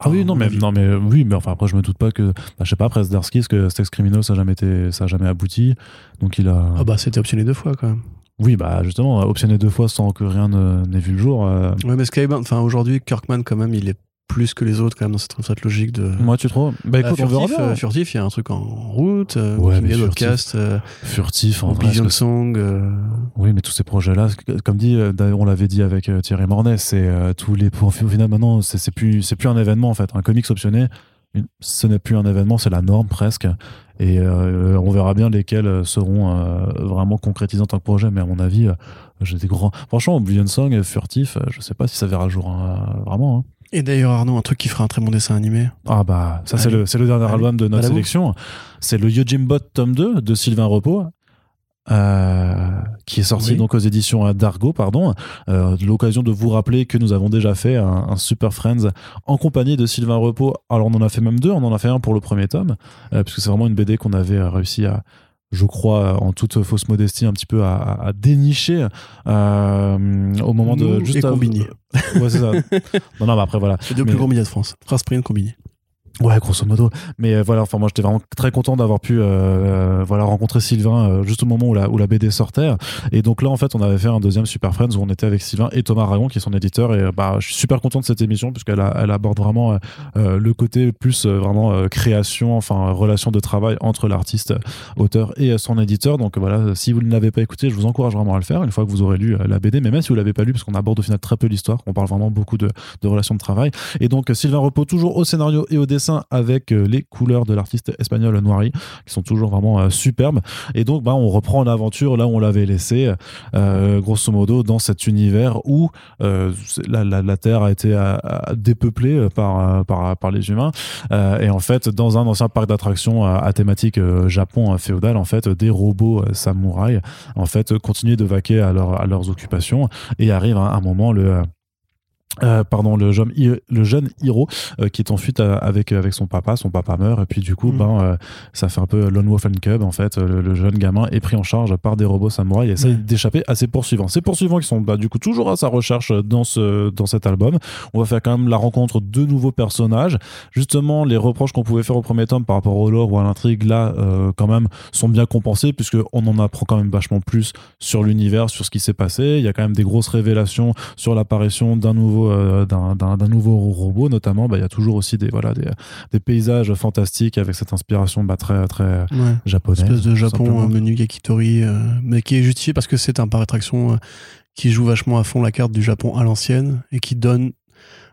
Ah oui, non, mais, non, mais oui, mais enfin, après, je me doute pas que, bah, je sais pas, après Zdarsky, est-ce que Sex Criminal, ça a jamais été, ça a jamais abouti. Donc, il a, Ah bah c'était optionné deux fois quand même. oui, bah, justement, optionné deux fois sans que rien n'ait vu le jour. euh, Ouais, mais Skybound, enfin aujourd'hui, Kirkman quand même, il est plus que les autres quand même dans cette, cette logique de. Moi, tu trouves? Bah, Ah, écoute, on verra furtif, euh, furtif, il y a un truc en route. Euh, Ouais, mais. Outcast, euh, Furtif, en vrai. Oblivion est-ce que Song. euh, Oui, mais tous ces projets-là, comme dit, on l'avait dit avec Thierry Mornay, c'est euh, tous les. Au final, maintenant, c'est c'est plus, c'est plus un événement en fait. Un comics optionné, ce n'est plus un événement, c'est la norme presque. Et euh, on verra bien lesquels seront euh, vraiment concrétisés en tant que projet. Mais à mon avis, euh, j'ai des grands. Franchement, Oblivion Song, Furtif, je sais pas si ça verra le jour hein, vraiment. hein. Et d'ailleurs, Arnaud, un truc qui fera un très bon dessin animé. Ah bah, ça c'est le, le dernier Allez. album de notre sélection. C'est le Yojimbot tome 2 de Sylvain Repos. euh, qui est sorti Oui. donc aux éditions d'Argo, pardon. Euh, l'occasion de vous rappeler que nous avons déjà fait un, un Super Friends en compagnie de Sylvain Repos. Alors on en a fait même deux, on en a fait un pour le premier tome, euh, puisque c'est vraiment une BD qu'on avait réussi à, je crois, en toute fausse modestie, un petit peu à, dénicher euh, au moment de juste et à-. Ouais, c'est ça. non, non, mais après voilà. Les deux Mais- plus gros médias de France. Prince Print, Combini. Ouais, grosso modo. Mais euh, voilà, enfin moi j'étais vraiment très content d'avoir pu euh, euh, voilà rencontrer Sylvain juste au moment où la, où la BD sortait. Et donc là en fait on avait fait un deuxième Super Friends où on était avec Sylvain et Thomas Ragon qui est son éditeur. Et bah je suis super content de cette émission puisqu'elle elle aborde vraiment le côté plus vraiment création, enfin relation de travail entre l'artiste, auteur et son éditeur. Donc voilà, si vous ne l'avez pas écouté, je vous encourage vraiment à le faire une fois que vous aurez lu la BD. Mais même si vous l'avez pas lu, parce qu'on aborde au final très peu l'histoire, on parle vraiment beaucoup de, de relations de travail. Et donc, Sylvain Repos, toujours au scénario et au dessin avec euh, les couleurs de l'artiste espagnol Noiri, qui sont toujours vraiment euh, superbes. Et donc, bah, on reprend l'aventure là où on l'avait laissé, euh, grosso modo, dans cet univers où la, Terre a été dépeuplée par, les humains. Et en fait, dans un ancien parc d'attractions à thématique Japon féodal, en fait, des robots samouraïs, en fait, continuent de vaquer à, leur- à leurs occupations. Et arrive hein, un moment le. Euh, pardon, le jeune, le jeune Hiro euh, qui est en fuite euh, avec, avec son papa, son papa meurt, et puis du coup, Mhm. ben, euh, ça fait un peu Lone Wolf and Cub, en fait, le, le jeune gamin est pris en charge par des robots samouraïs et essaye d'échapper à ses poursuivants. Ces poursuivants qui sont bah, du coup toujours à sa recherche dans, ce, dans cet album. On va faire quand même la rencontre de nouveaux personnages. Justement, les reproches qu'on pouvait faire au premier tome par rapport au lore ou à l'intrigue, là, quand même, sont bien compensés, puisqu'on en apprend quand même vachement plus sur l'univers, sur ce qui s'est passé. Il y a quand même des grosses révélations sur l'apparition d'un nouveau, euh, d'un, nouveau robot, notamment. Bah, il y a toujours aussi des, voilà, des, des paysages fantastiques avec cette inspiration bah, très, très Ouais. japonaise. espèce de Japon simplement. euh, menu Yakitori, euh, mais qui est justifié parce que c'est un parc d'attraction euh, qui joue vachement à fond la carte du Japon à l'ancienne et qui donne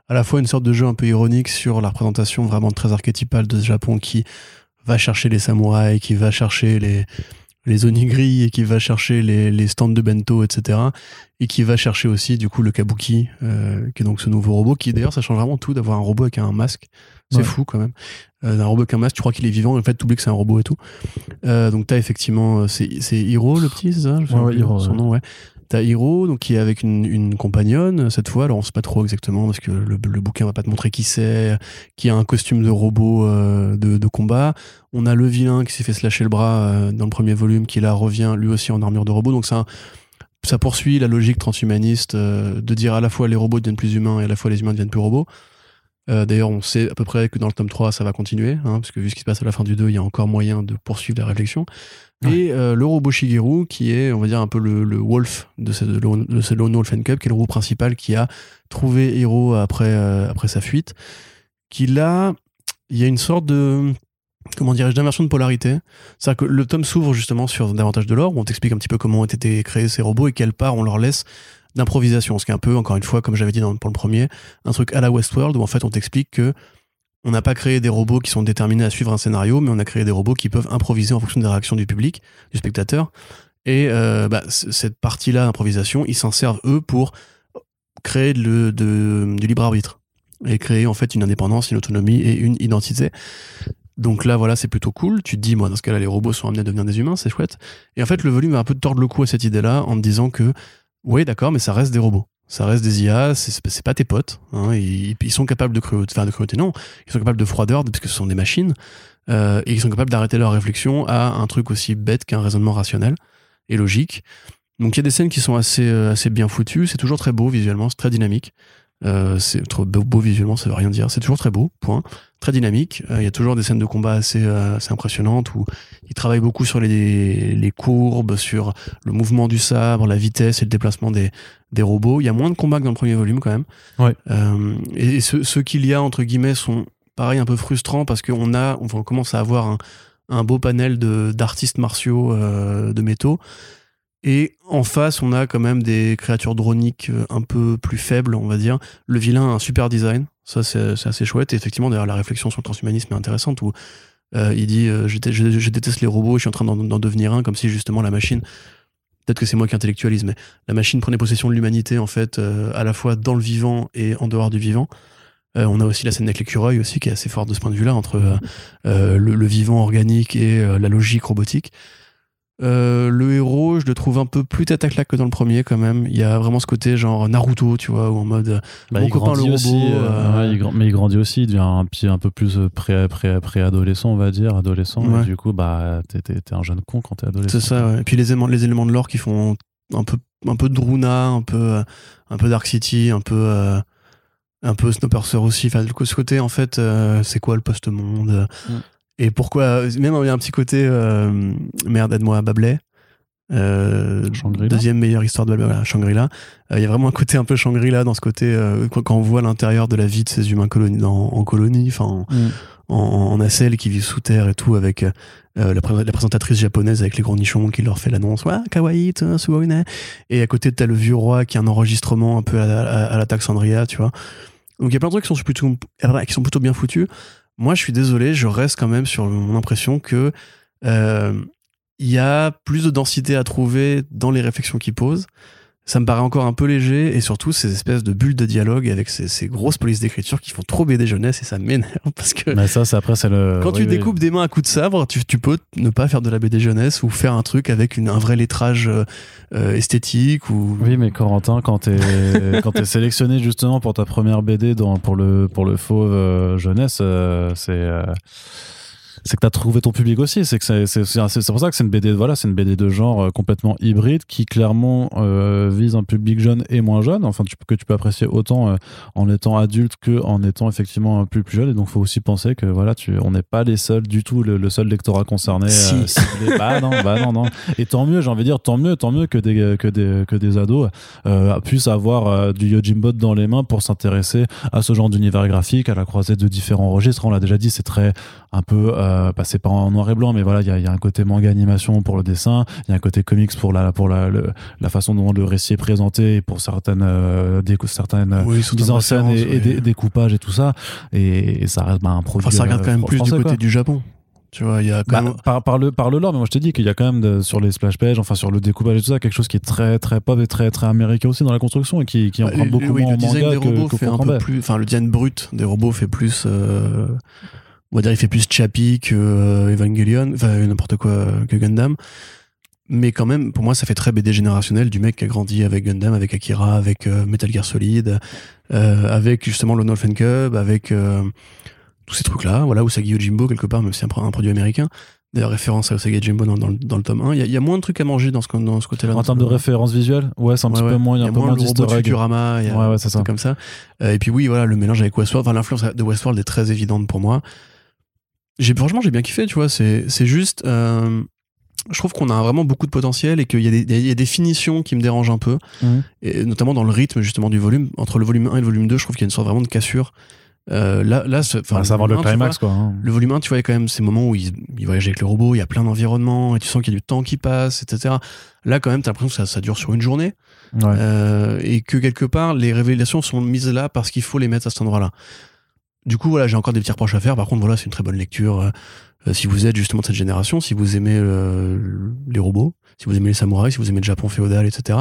à la fois une sorte de jeu un peu ironique sur la représentation vraiment très archétypale de ce Japon qui va chercher les samouraïs, qui va chercher les, les onigiri et qui va chercher les, les stands de bento, etc. Et qui va chercher aussi du coup le kabuki, euh, qui est donc ce nouveau robot, qui d'ailleurs ça change vraiment tout d'avoir un robot avec un masque. C'est Ouais. fou quand même. Euh, d'un robot avec un masque, tu crois qu'il est vivant, en fait tu oublies que c'est un robot et tout. Euh, donc t'as effectivement, euh, c'est c'est Hiro le petit, c'est ça? Ouais, Hiro, son nom, ouais. T'as Hiro, donc qui est avec une, une compagnonne cette fois. Alors on sait pas trop exactement parce que le, le bouquin va pas te montrer qui c'est, qui a un costume de robot euh, de, de combat. On a le vilain qui s'est fait slasher le bras euh, dans le premier volume, qui là revient lui aussi en armure de robot. Donc ça, ça poursuit la logique transhumaniste euh, de dire à la fois les robots deviennent plus humains et à la fois les humains deviennent plus robots. Euh, D'ailleurs, on sait à peu près que dans le tome 3, ça va continuer, hein, parce que vu ce qui se passe à la fin du 2, il y a encore moyen de poursuivre la réflexion. Ouais. Et euh, le robot Shigeru, qui est, on va dire, un peu le, le Wolf de ce, de Lone- de ce Lone Wolf and Cup, qui est le robot principal qui a trouvé Hiro après, après sa fuite. Qui là, il y a une sorte de. Comment dirais-je, d'inversion de polarité. C'est-à-dire que le tome s'ouvre justement sur davantage de l'or, où on t'explique un petit peu comment ont été créés ces robots et quelle part on leur laisse d'improvisation. Ce qui est un peu, encore une fois, comme j'avais dit pour le premier, un truc à la Westworld où en fait on t'explique que on n'a pas créé des robots qui sont déterminés à suivre un scénario, mais on a créé des robots qui peuvent improviser en fonction des réactions du public, du spectateur. Et euh, bah, cette partie-là d'improvisation, ils s'en servent eux pour créer du libre arbitre et créer en fait une indépendance, une autonomie et une identité. Donc là, voilà, c'est plutôt cool. Tu te dis, moi, dans ce cas-là, les robots sont amenés à devenir des humains, c'est chouette. Et en fait, le volume va un peu tordre le cou à cette idée-là en te disant que, oui, d'accord, mais ça reste des robots. Ça reste des IA, c'est pas tes potes. hein, ils, ils sont capables de cruauté, enfin de cruauté, non. Ils sont capables de froideur parce que ce sont des machines. euh, et ils sont capables d'arrêter leur réflexion à un truc aussi bête qu'un raisonnement rationnel et logique. Donc il y a des scènes qui sont assez, euh, assez bien foutues. C'est toujours très beau visuellement, c'est très dynamique. Euh, c'est trop beau, beau visuellement, ça veut rien dire. C'est toujours très beau, point. Très dynamique. Euh, Il y a toujours des scènes de combat assez, euh, assez impressionnantes où ils travaillent beaucoup sur les, les courbes, sur le mouvement du sabre, la vitesse et le déplacement des, des robots. Il y a moins de combats que dans le premier volume quand même. Ouais. Et ceux, qu'il y a entre guillemets sont pareil un peu frustrants parce qu'on a, on commence à avoir un, un beau panel d'artistes martiaux de métaux. Et en face, on a quand même des créatures droniques euh, un peu plus faibles, on va dire. Le vilain a un super design, ça c'est assez chouette. Et effectivement, d'ailleurs, la réflexion sur le transhumanisme est intéressante où euh, il dit euh, je, dé- je- je déteste les robots, je suis en train d'en devenir un, comme si justement la machine. Peut-être que c'est moi qui intellectualise, mais la machine prenait possession de l'humanité en fait, à la fois dans le vivant et en dehors du vivant. On a aussi la scène avec l'écureuil aussi qui est assez forte de ce point de vue-là entre le, vivant organique et la logique robotique. Euh, le héros, je le trouve un peu plus tête à claque que dans le premier quand même. Il y a vraiment ce côté genre Naruto, tu vois, où en mode Bah, mon il copain le robot. aussi, euh, euh, ouais, il grand- mais il grandit aussi, il devient un, petit, un peu plus euh, pré, pré, préadolescent, on va dire, adolescent. Ouais. Et du coup, bah, t'es, un jeune con quand t'es adolescent. C'est ça, ouais. Et puis les éléments, les éléments de l'or qui font un peu, un peu de Druna, un peu, euh, un peu Dark City, un peu, euh, un peu Snowpiercer aussi. Enfin, ce côté, en fait, euh, c'est quoi le post-monde Mm. Et pourquoi Même il y a un petit côté, euh, merde, aide-moi, Babelais. Euh, deuxième meilleure histoire de Babelais, voilà, Shangri-La. Euh, Il y a vraiment un côté un peu Shangri-La dans ce côté, euh, quand, on voit l'intérieur de la vie de ces humains coloni dans- en colonie, enfin, Mm. en, en nacelle qui vivent sous terre et tout avec la, pré- la présentatrice japonaise avec les gros nichons qui leur fait l'annonce ouais, kawaii tu- sugoine et à côté t'as le vieux roi qui a un enregistrement un peu à, la- à, la Taxandria tu vois donc il y a plein de trucs qui sont plutôt qui sont plutôt bien foutus moi je suis désolé je reste quand même sur mon impression que euh, il y a plus de densité à trouver dans les réflexions qu'il pose ça me paraît encore un peu léger et surtout ces espèces de bulles de dialogue avec ces, ces grosses polices d'écriture qui font trop BD jeunesse et ça m'énerve parce que Mais ça, c'est après, c'est le. quand oui, tu oui. découpes des mains à coups de sabre, tu, tu peux ne pas faire de la BD jeunesse ou faire un truc avec une, un vrai lettrage euh, euh, esthétique ou. Oui, mais Corentin, quand t'es quand t'es sélectionné justement pour ta première BD dans, pour le pour le fauve euh, jeunesse, euh, c'est euh, c'est que t'as trouvé ton public aussi. C'est que c'est pour ça que c'est une BD voilà, c'est une BD de genre euh, complètement hybride qui clairement euh, vise un public jeune et moins jeune. Enfin, tu, que tu peux apprécier autant euh, en étant adulte que en étant effectivement un plus plus jeune. Et donc, faut aussi penser que voilà, tu on n'est pas les seuls du tout le, le seul lectorat concerné. Si. euh, ciblé. bah non, bah non, non. Et tant mieux, j'ai envie de dire, tant mieux, tant mieux que des que des que des ados puissent avoir du Yojimbot dans les mains pour s'intéresser à ce genre d'univers graphique, à la croisée de différents registres. On l'a déjà dit, c'est très un peu, euh, bah, c'est pas en noir et blanc, mais voilà, il y a, il y a un côté manga animation pour le dessin, il y a un côté comics pour la pour la le- la façon dont le récit est présenté et pour certaines euh, des, certaines Oui, mises en scène et, découpages et tout ça. Et, et ça reste bah, un produit. Enfin, ça regarde euh, quand même plus du côté quoi. du Japon. Tu vois, il y a quand Bah, même. par, par le par le lore mais moi je te dis qu'il y a quand même de- sur les splash pages enfin sur le découpage et tout ça quelque chose qui est très très pop et très très américain aussi dans la construction et qui, qui Bah, emprunte le- beaucoup oui, moins le en design manga des que, robots que fait un peu plus. Enfin, le design brut des robots fait plus. euh, on va dire, il fait plus Chappie que euh, Evangelion, enfin n'importe quoi, que Gundam. mais quand même, pour moi, ça fait très BD générationnel du mec qui a grandi avec Gundam, avec Akira, avec euh, Metal Gear Solid, euh, avec justement le Cub, avec euh, tous ces trucs-là, voilà, Usagi Yojimbo quelque part, même si c'est un, un, produit américain. D'ailleurs, référence à Usagi Yojimbo dans, dans, dans, le tome 1. Il y, a, il y, a moins de trucs à manger dans ce, dans ce côté-là. En termes de référence visuelle Ouais, c'est un ouais, petit ouais. peu moins, il y a un peu moins d'histoire. Futurama, il y a ouais, ouais, c'est ça. comme ça. Euh, et puis oui, voilà, le mélange avec Westworld, enfin, l'influence de Westworld est très évidente pour moi. J'ai, franchement, j'ai bien kiffé, tu vois, c'est, c'est juste, euh, je trouve qu'on a vraiment beaucoup de potentiel et qu'il y, y, a des finitions qui me dérangent un peu, mmh. et notamment dans le rythme justement du volume. Entre le volume 1 et le volume 2, je trouve qu'il y a une sorte vraiment de cassure. Euh, là, là enfin, ça va le, le climax, vois, quoi. Hein. Le volume 1, tu vois, il y a quand même ces moments où il, il voyage avec le robot, il y a plein d'environnements, et tu sens qu'il y a du temps qui passe, etc. Là, quand même, t'as l'impression que ça, ça, dure sur une journée, ouais. euh, et que quelque part, les révélations sont mises là parce qu'il faut les mettre à cet endroit-là. Du coup, voilà, j'ai encore des petits reproches à faire. Par contre, voilà, c'est une très bonne lecture. Euh, si vous êtes justement de cette génération, si vous aimez euh, les robots, si vous aimez les samouraïs, si vous aimez le Japon féodal, etc.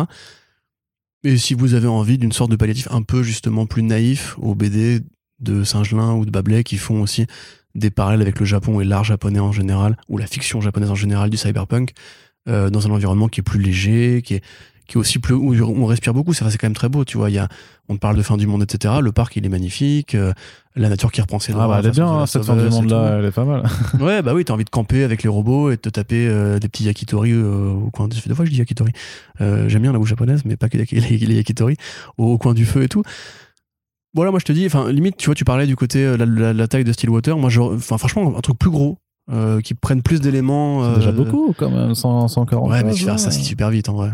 Et si vous avez envie d'une sorte de palliatif un peu justement plus naïf aux BD de Singelin ou de Babelais qui font aussi des parallèles avec le Japon et l'art japonais en général, ou la fiction japonaise en général du cyberpunk, euh, dans un environnement qui est plus léger, qui est, qui est aussi plus, où on respire beaucoup, c'est quand même très beau, tu vois, il y a, on parle de fin du monde, etc. Le parc, il est magnifique, euh, la nature qui reprend ses droits. Ah bah elle est bien, hein, cette fin du monde-là, elle est pas mal. ouais, bah oui, t'as envie de camper avec les robots et de te taper euh, des petits yakitori euh, au coin du... Deux fois, je dis yakitori. Euh, J'aime bien la bouffe japonaise, mais pas que les, yakitori, au, coin du feu et tout. Voilà, moi je te dis, enfin, limite, tu vois, tu parlais du côté la, la, la taille de Stillwater. Moi, enfin, franchement, un truc plus gros, euh, qui prennent plus d'éléments. C'est déjà beaucoup quand même, 100, 140. Ouais, mais tu verras, ça lit super vite en vrai.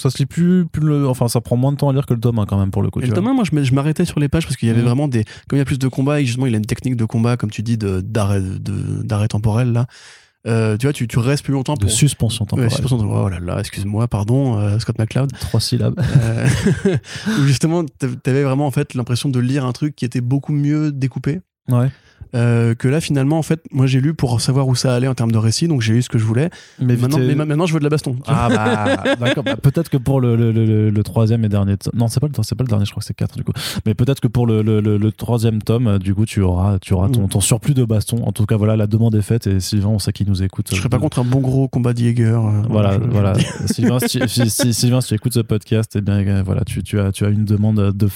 Ça se lit plus, plus le, enfin ça prend moins de temps à lire que le tome 1 quand même pour le coup. Et le tome 1, moi je m'arrêtais sur les pages parce qu'il y avait mmh. vraiment des, comme il y a plus de combats et justement il a une technique de combat comme tu dis d'arrêt d'arrêt temporel là. Euh, tu vois, tu, tu restes plus longtemps pour... De suspension temporelle. Ouais, suspension temporelle. Oh là là, excuse-moi, pardon, euh, Scott McCloud. Trois syllabes. Euh, où justement, t'avais vraiment en fait l'impression de lire un truc qui était beaucoup mieux découpé. Ouais. Euh, que là finalement en fait moi j'ai lu pour savoir où ça allait en termes de récit donc j'ai eu ce que je voulais. Mais maintenant, mais maintenant je veux de la baston. Ah bah d'accord. Bah, peut-être que pour le, le, le, le, troisième et dernier non c'est pas le c'est pas le dernier je crois que c'est 4 du coup. Mais peut-être que pour le, troisième tome du coup tu auras tu auras ton, ton, surplus de baston. En tout cas voilà la demande est faite et Sylvain on sait qu'il nous écoute je serais pas contre un bon gros combat de Jäger euh, voilà je, voilà. je Sylvain si, si, Sylvain si tu écoutes ce podcast et eh bien voilà tu, tu as tu as une demande de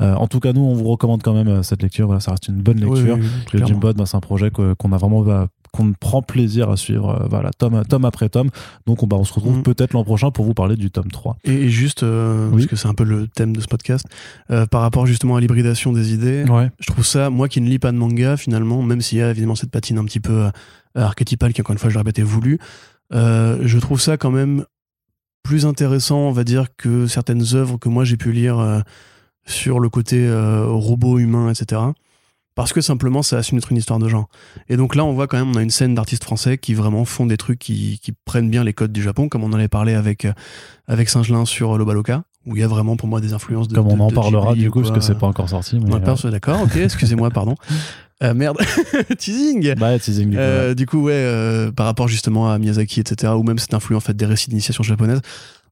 euh, en tout cas nous on vous recommande quand même cette lecture. Voilà ça reste une bonne lecture. oui, oui, le Jimbot bah, c'est un projet qu'on a vraiment bah, qu'on prend plaisir à suivre euh, voilà tome, tome après tome. Donc on, bah, on se retrouve Mm. peut-être l'an prochain pour vous parler du tome 3 Et, juste euh, Oui. parce que c'est un peu le thème de ce podcast euh, par rapport justement à l'hybridation des idées ouais. je trouve ça moi qui ne lis pas de manga finalement même s'il y a évidemment cette patine un petit peu euh, archétypale qui encore une fois je le répète est voulue euh, je trouve ça quand même plus intéressant on va dire que certaines œuvres que moi j'ai pu lire sur le côté robot humain etc parce que simplement ça assume d'être une histoire de genre et donc là on voit quand même on a une scène d'artistes français qui vraiment font des trucs qui, qui prennent bien les codes du Japon comme on en avait parlé avec euh, avec Singelin sur Lobaloka où il y a vraiment pour moi des influences de comme on de- en de parlera Ghibli du ou coup parce que c'est pas encore sorti mais, on en euh, d'accord ok excusez-moi pardon Euh, merde teasing bah teasing du coup, euh, ouais. du coup, ouais, euh, par rapport justement à Miyazaki, etc., ou même cette influence en fait, des récits d'initiation japonaise,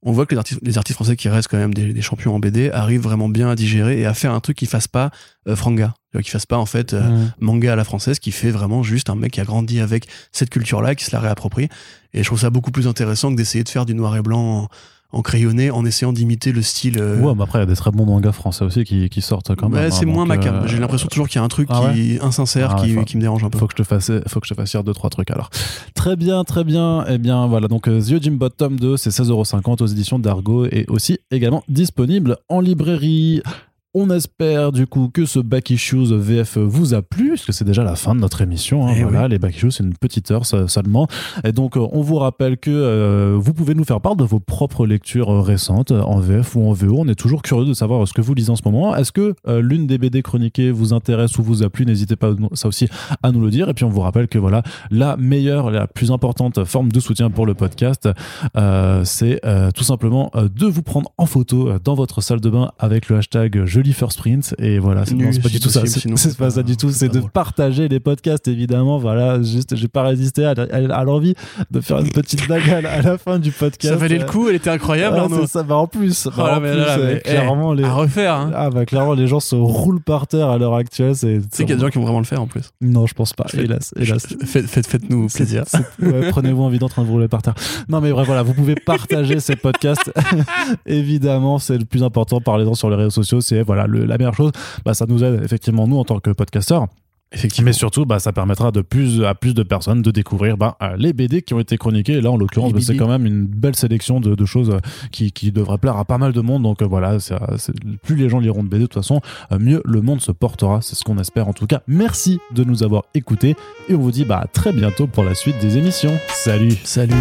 on voit que les artistes, les artistes français qui restent quand même des, des champions en BD arrivent vraiment bien à digérer et à faire un truc qui fasse pas euh, franga, qui fasse pas en fait euh, manga à la française, qui fait vraiment juste un mec qui a grandi avec cette culture-là, qui se la réapproprie. Et je trouve ça beaucoup plus intéressant que d'essayer de faire du noir et blanc en, en crayonné, en essayant d'imiter le style. euh, ouais mais après il y a des très bons mangas français aussi qui, qui sortent quand même ouais, c'est hein, moins macabre. euh, J'ai l'impression toujours qu'il y a un truc ah qui insincère, Ah ouais, qui, faut- qui me dérange un peu. faut que je te fasse faut que je te fasse lire deux trois trucs alors très bien très bien et bien voilà donc euh, The Jim Bottom 2 c'est 16,50€ aux éditions d'Argo et aussi également disponible en librairie on espère du coup que ce Back Issues VF vous a plu, parce que c'est déjà la fin de notre émission. hein, Eh voilà, les Back Issues, c'est une petite heure ça- seulement. Et donc, euh, on vous rappelle que euh, vous pouvez nous faire part de vos propres lectures euh, récentes en VF ou en VO. On est toujours curieux de savoir ce que vous lisez en ce moment. Est-ce que euh, l'une des BD chroniquées vous intéresse ou vous a plu? N'hésitez pas ça aussi à nous le dire. Et puis, on vous rappelle que voilà, la meilleure, la plus importante forme de soutien pour le podcast, euh, c'est tout simplement de vous prendre en photo dans votre salle de bain avec le hashtag joli first print et voilà c'est pas du tout ça c'est pas ça du tout c'est de partager les podcasts, évidemment. Voilà, juste, j'ai pas résisté à, l'envie de faire une petite blague à, la- fin du podcast. Ça valait le coup, elle était incroyable, Ah, Arnaud. ça, bah, en plus, bah, Oh euh, eh, clairement, les, À refaire, hein. ah, bah, clairement, les gens se roulent par terre à l'heure actuelle. C'est, Tu sais qu'il y a des gens qui vont vraiment le faire en plus. Non, je pense pas. Hélas, hélas. Faites, C'est- plaisir. Prenez-vous envie en train de vous rouler par terre. Non, mais bref, voilà, vous pouvez partager ces podcasts. Évidemment, c'est le plus important. Parlez-en sur les réseaux sociaux. C'est voilà le- la meilleure chose. Bah, ça nous aide effectivement nous en tant que podcasteurs. Effectivement. Mais surtout, bah, ça permettra de plus à plus de personnes de découvrir bah, euh, les BD qui ont été chroniqués. Et là, en l'occurrence, bah, c'est quand même une belle sélection de, de choses euh, qui, qui devraient plaire à pas mal de monde. Donc euh, voilà, c'est- plus les gens liront de BD, de toute façon, euh, mieux le monde se portera. C'est ce qu'on espère en tout cas. Merci de nous avoir écoutés et on vous dit bah, à très bientôt pour la suite des émissions. Salut Salut.